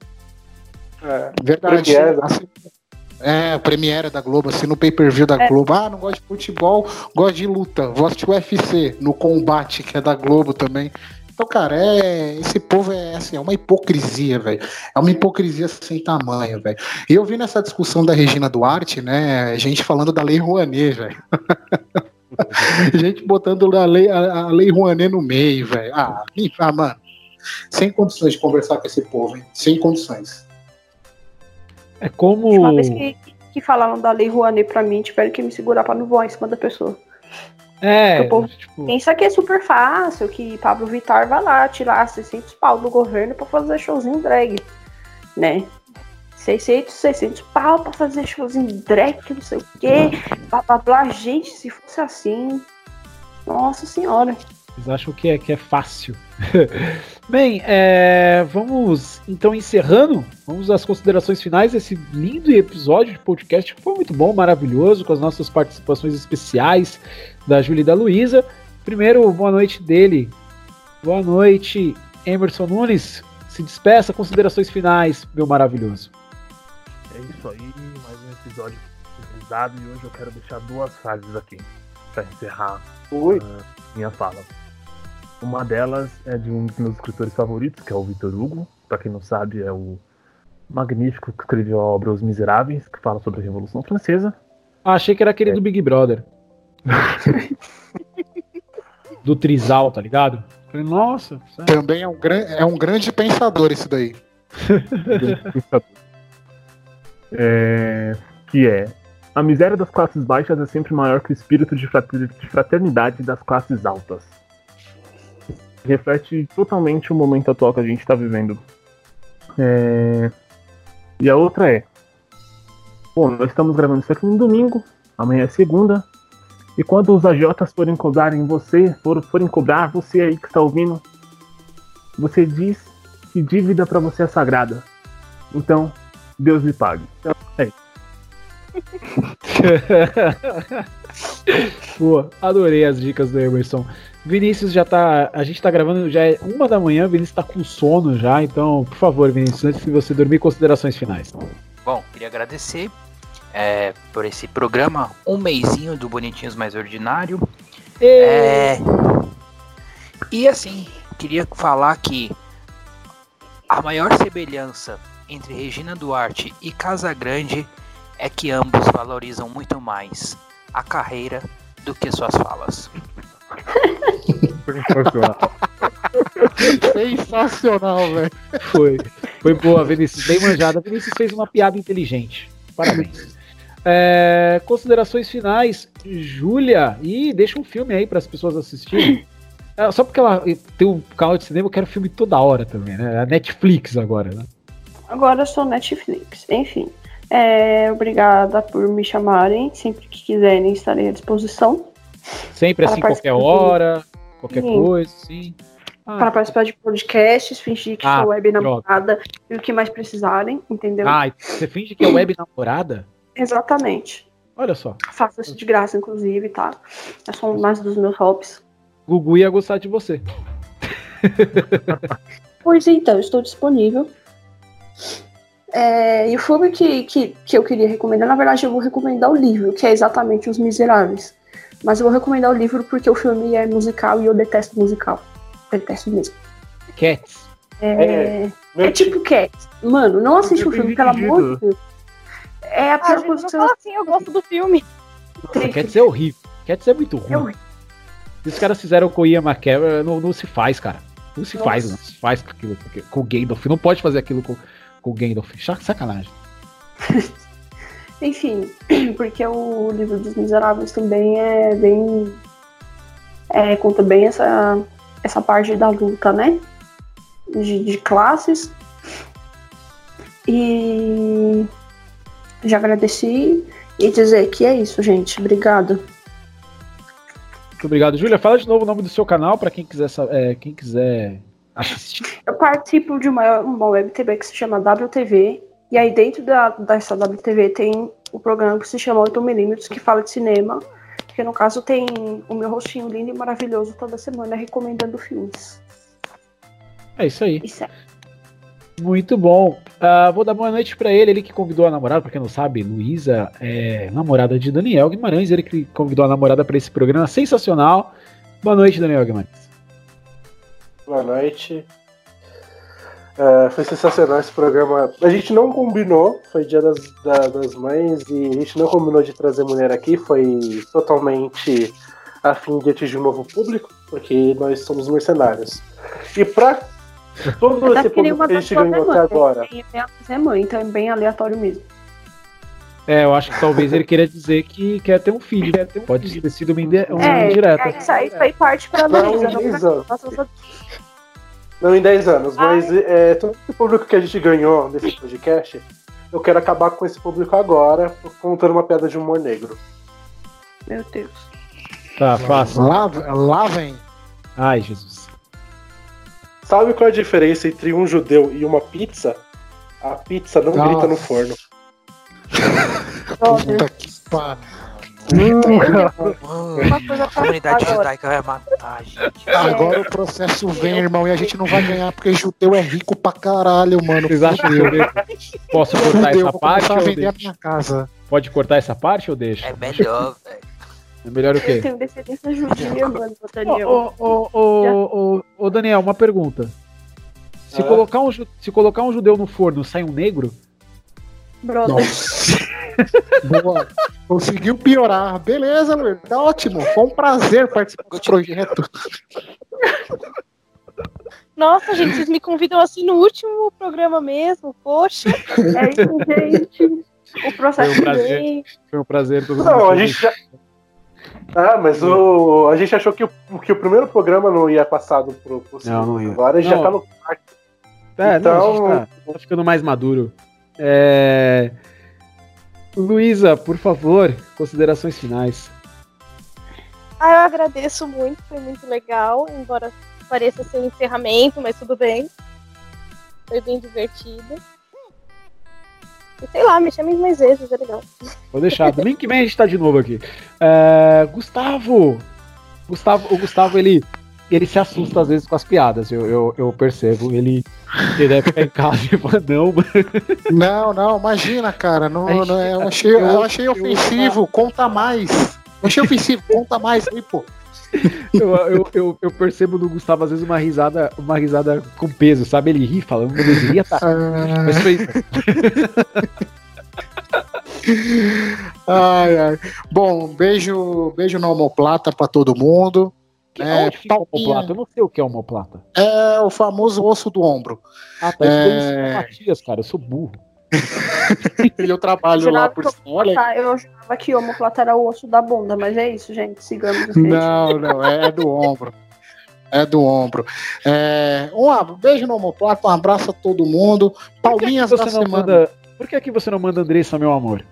É, Verdade. Premiere. É, a Premiere da Globo, assim, no pay-per-view da É. Globo. Ah, não gosto de futebol, gosto de luta. Vou assistir o UFC no combate, que é da Globo também. Então, cara, é, esse povo é assim, é uma hipocrisia, velho. É uma hipocrisia sem tamanho, velho. E eu vi nessa discussão da Regina Duarte, né, gente falando da Lei Rouanet, velho. gente botando a lei, a, a lei Rouanet no meio, velho. Ah, ah, mano, sem condições de conversar com esse povo, hein? Sem condições. É como. Uma vez que, que falaram da Lei Rouanet pra mim, tiveram que me segurar pra não voar em cima da pessoa. É, O povo tipo, Pensa que é super fácil, que Pablo Vittar vai lá tirar 600 pau do governo pra fazer showzinho drag, né? 600, 600 pau pra fazer showzinho drag, não sei o quê, blá blá blá. Gente, se fosse assim, nossa senhora. Vocês acham que é, que é fácil. Bem, é, vamos então encerrando. Vamos às considerações finais desse lindo episódio de podcast que foi muito bom, maravilhoso, com as nossas participações especiais da Júlia e da Luísa. Primeiro, boa noite dele. Boa noite, Emerson Nunes. Se despeça, considerações finais, meu maravilhoso. É isso aí, mais um episódio finalizado e hoje eu quero deixar duas frases aqui pra encerrar ah, minha fala. Uma delas é de um dos meus escritores favoritos, que é o Victor Hugo. Pra quem não sabe, é o magnífico que escreveu a obra Os Miseráveis, que fala sobre a Revolução Francesa. Ah, achei que era aquele do Big Brother. do Trizal, tá ligado? Falei, nossa, sério? Também é um, é um grande pensador esse daí. É, que é a miséria das classes baixas é sempre maior que o espírito de fraternidade das classes altas. Reflete totalmente o momento atual que a gente está vivendo. É, E a outra é: Bom, nós estamos gravando isso aqui no domingo, amanhã é segunda, e quando os agiotas forem cobrar em você, for- forem cobrar você aí que está ouvindo, você diz que dívida para você é sagrada. Então, Deus lhe pague. Então, é isso. Pô, adorei as dicas do Emerson. Vinícius já tá. A gente tá gravando, já é uma da manhã, Vinícius tá com sono já, então, por favor, Vinícius, antes de você dormir, considerações finais. Bom, queria agradecer é, por esse programa, um mêsinho do Bonitinhos Mais Ordinário. É, e assim, queria falar que a maior semelhança entre Regina Duarte e Casagrande é que ambos valorizam muito mais a carreira do que suas falas. Sensacional, velho. Foi. Foi boa, Vinícius, bem manjada. Vinícius fez uma piada inteligente. Parabéns. É, considerações finais, Júlia. E deixa um filme aí para as pessoas assistirem. É, só porque ela tem um canal de cinema, eu quero filme toda hora também, né? A Netflix agora, né? Agora eu sou Netflix. Enfim, é, obrigada por me chamarem. Sempre que quiserem, estarei à disposição. Sempre Para assim, qualquer hora, qualquer Sim. coisa, sim. Ah, Pra participar de podcasts, fingir que Ah, sou web droga. namorada e o que mais precisarem, entendeu? Ah, você finge que é web namorada? Exatamente. Olha só. Faço isso de graça, inclusive, tá? É só mais dos meus hobbies. Gugu ia gostar de você. Pois então, estou disponível. É, e o filme que, que, que eu queria recomendar, na verdade, eu vou recomendar o livro, que é exatamente Os Miseráveis. Mas eu vou recomendar o livro porque o filme é musical e eu detesto musical. Detesto mesmo. Cats. É, é tipo Cats. Mano, não assiste o filme, pelo amor de Deus. É a Ah, pior gente, coisa que você fala assim, eu gosto do filme. Nossa, Cats é horrível. Cats é muito ruim. É horrível. Se os caras fizeram com o Ian McKellen, não, não se faz, cara. Não se Nossa. faz, não se faz com aquilo com o Gandalf. Não pode fazer aquilo com, com o Gandalf. Sacanagem. Enfim, porque o livro dos Miseráveis também é bem. É, conta bem essa, essa parte da luta, né? De, de classes. E já agradeci e dizer que é isso, gente. Obrigada. Muito obrigado, Júlia. Fala de novo o nome do seu canal pra quem quiser, é, quem quiser. Eu participo de uma, uma web TV que se chama WTV. E aí dentro da, dessa WTV tem o programa que se chama 8mm, que fala de cinema. Que no caso tem o meu rostinho lindo e maravilhoso toda semana recomendando filmes. É isso aí. Isso é. Muito bom. Ah, vou dar boa noite pra ele, ele que convidou a namorada, pra quem não sabe, Luísa é namorada de Daniel Guimarães, ele que convidou a namorada pra esse programa sensacional. Boa noite, Daniel Guimarães. Boa noite. É, foi sensacional esse programa. A gente não combinou, foi dia das, da- das mães, e a gente não combinou de trazer mulher aqui, foi totalmente a fim de atingir um novo público, porque nós somos mercenários. E pra todo Até esse público que a gente ganhou até agora. É mãe, então é bem aleatório mesmo. É, eu acho que talvez ele queira dizer que quer ter um filho. Quer ter um Pode ter sido uma, uma é, indireta. é, isso aí foi parte pra Luísa. não. Não em 10 anos, mas é, todo esse público que a gente ganhou nesse podcast, eu quero acabar com esse público agora, contando uma piada de humor negro. Meu Deus. Tá, faça. Lá, lá vem. Ai, Jesus. Sabe qual é a diferença entre um judeu e uma pizza? A pizza não Nossa. grita no forno. Puta que pariu. Uma coisa A pra comunidade agora. judaica vai matar, gente. Agora o processo vem, irmão, e a gente não vai ganhar porque judeu é rico pra caralho, mano. Vocês acham que eu devo- posso cortar Judeu, essa parte a ou vender a minha casa. Pode cortar essa parte ou deixa? É melhor, velho. É melhor o Eu quê? tenho descendência judia, mano, Daniel. Ô, ô, ô, ô, ô, Daniel, uma pergunta. Se, Ah. colocar um, se colocar um judeu no forno, sai um negro? Brother. Boa. Conseguiu piorar. Beleza, Luiz. Tá ótimo. Foi um prazer participar do projeto. Nossa, gente, vocês me convidam assim no último programa mesmo, poxa. É isso, gente. O processo Foi um prazer. Foi um prazer. todo Não, mundo a gente já. Ah, mas o... a gente achou que o, que o primeiro programa não ia passado pro, pro Não, não ia. Agora a gente já Não. tá no quarto. É, não, Então- a gente tá, tá ficando mais maduro. É... Luísa, por favor, considerações finais. Ah, eu agradeço muito, foi muito legal, embora pareça ser um encerramento, mas tudo bem. Foi bem divertido. E sei lá, me chamem mais vezes, é legal. Vou deixar. Domingo que vem a gente tá de novo aqui. É, Gustavo! Gustavo! O Gustavo, ele, ele se assusta às vezes com as piadas, eu, eu, eu percebo. Ele, ele deve ficar em casa e fala, não. Não, não, imagina, cara. Não, gente- não, eu, achei, eu achei ofensivo. Conta mais. Eu achei ofensivo. Conta mais aí, pô. Eu, eu, eu, eu percebo no Gustavo, às vezes, uma risada, uma risada com peso, sabe? Ele ri falando, não deveria tá. Mas foi isso. Ai, ai. Bom, beijo, beijo na homoplata pra todo mundo. É, fica o palminha. homoplata? Eu não sei o que é homoplata. É o famoso osso do ombro. Ah, tá. Eu É. é... Matias, cara. Eu sou burro. E eu trabalho lá por que. Olha Tá, eu jurava que homoplata era o osso da bunda, mas é isso, gente. Sigamos. Não, não, é do ombro. É do ombro. É, um beijo no homoplata, um abraço a todo mundo. Que, que Palminhas da você não semana. manda. Por que, que você não manda Andressa, meu amor?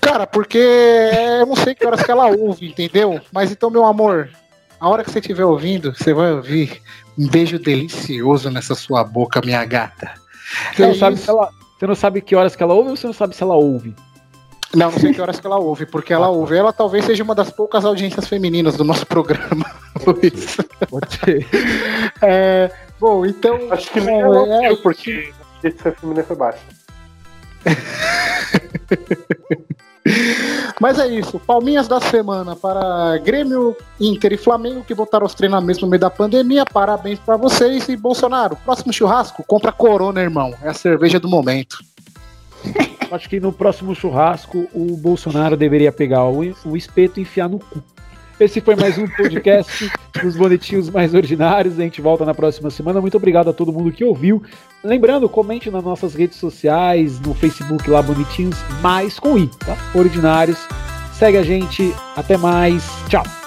Cara, porque eu não sei que horas que ela ouve, entendeu? Mas então, meu amor, A hora que você estiver ouvindo, você vai ouvir um beijo delicioso nessa sua boca, minha gata. Você É não, sabe isso. se ela, você não sabe que horas que ela ouve ou você não sabe se ela ouve? Não, não sei que horas que ela ouve, porque ela ouve. Ela talvez seja uma das poucas audiências femininas do nosso programa, Luiz. Pode ser. É, bom, então. Acho que nem é, é, porque a audiência feminina foi baixa. Mas é isso. Palminhas da semana para Grêmio, Inter e Flamengo que voltaram aos treinamentos no meio da pandemia. Parabéns para vocês. E Bolsonaro, próximo churrasco, compra Corona, irmão. É a cerveja do momento. Acho que no próximo churrasco o Bolsonaro deveria pegar o espeto e enfiar no cu. Esse foi mais um podcast dos bonitinhos mais ordinários. A gente volta na próxima semana. Muito obrigado a todo mundo que ouviu. Lembrando, comente nas nossas redes sociais, no Facebook lá, bonitinhos, mais com I, tá? Ordinários. Segue a gente. Até mais. Tchau.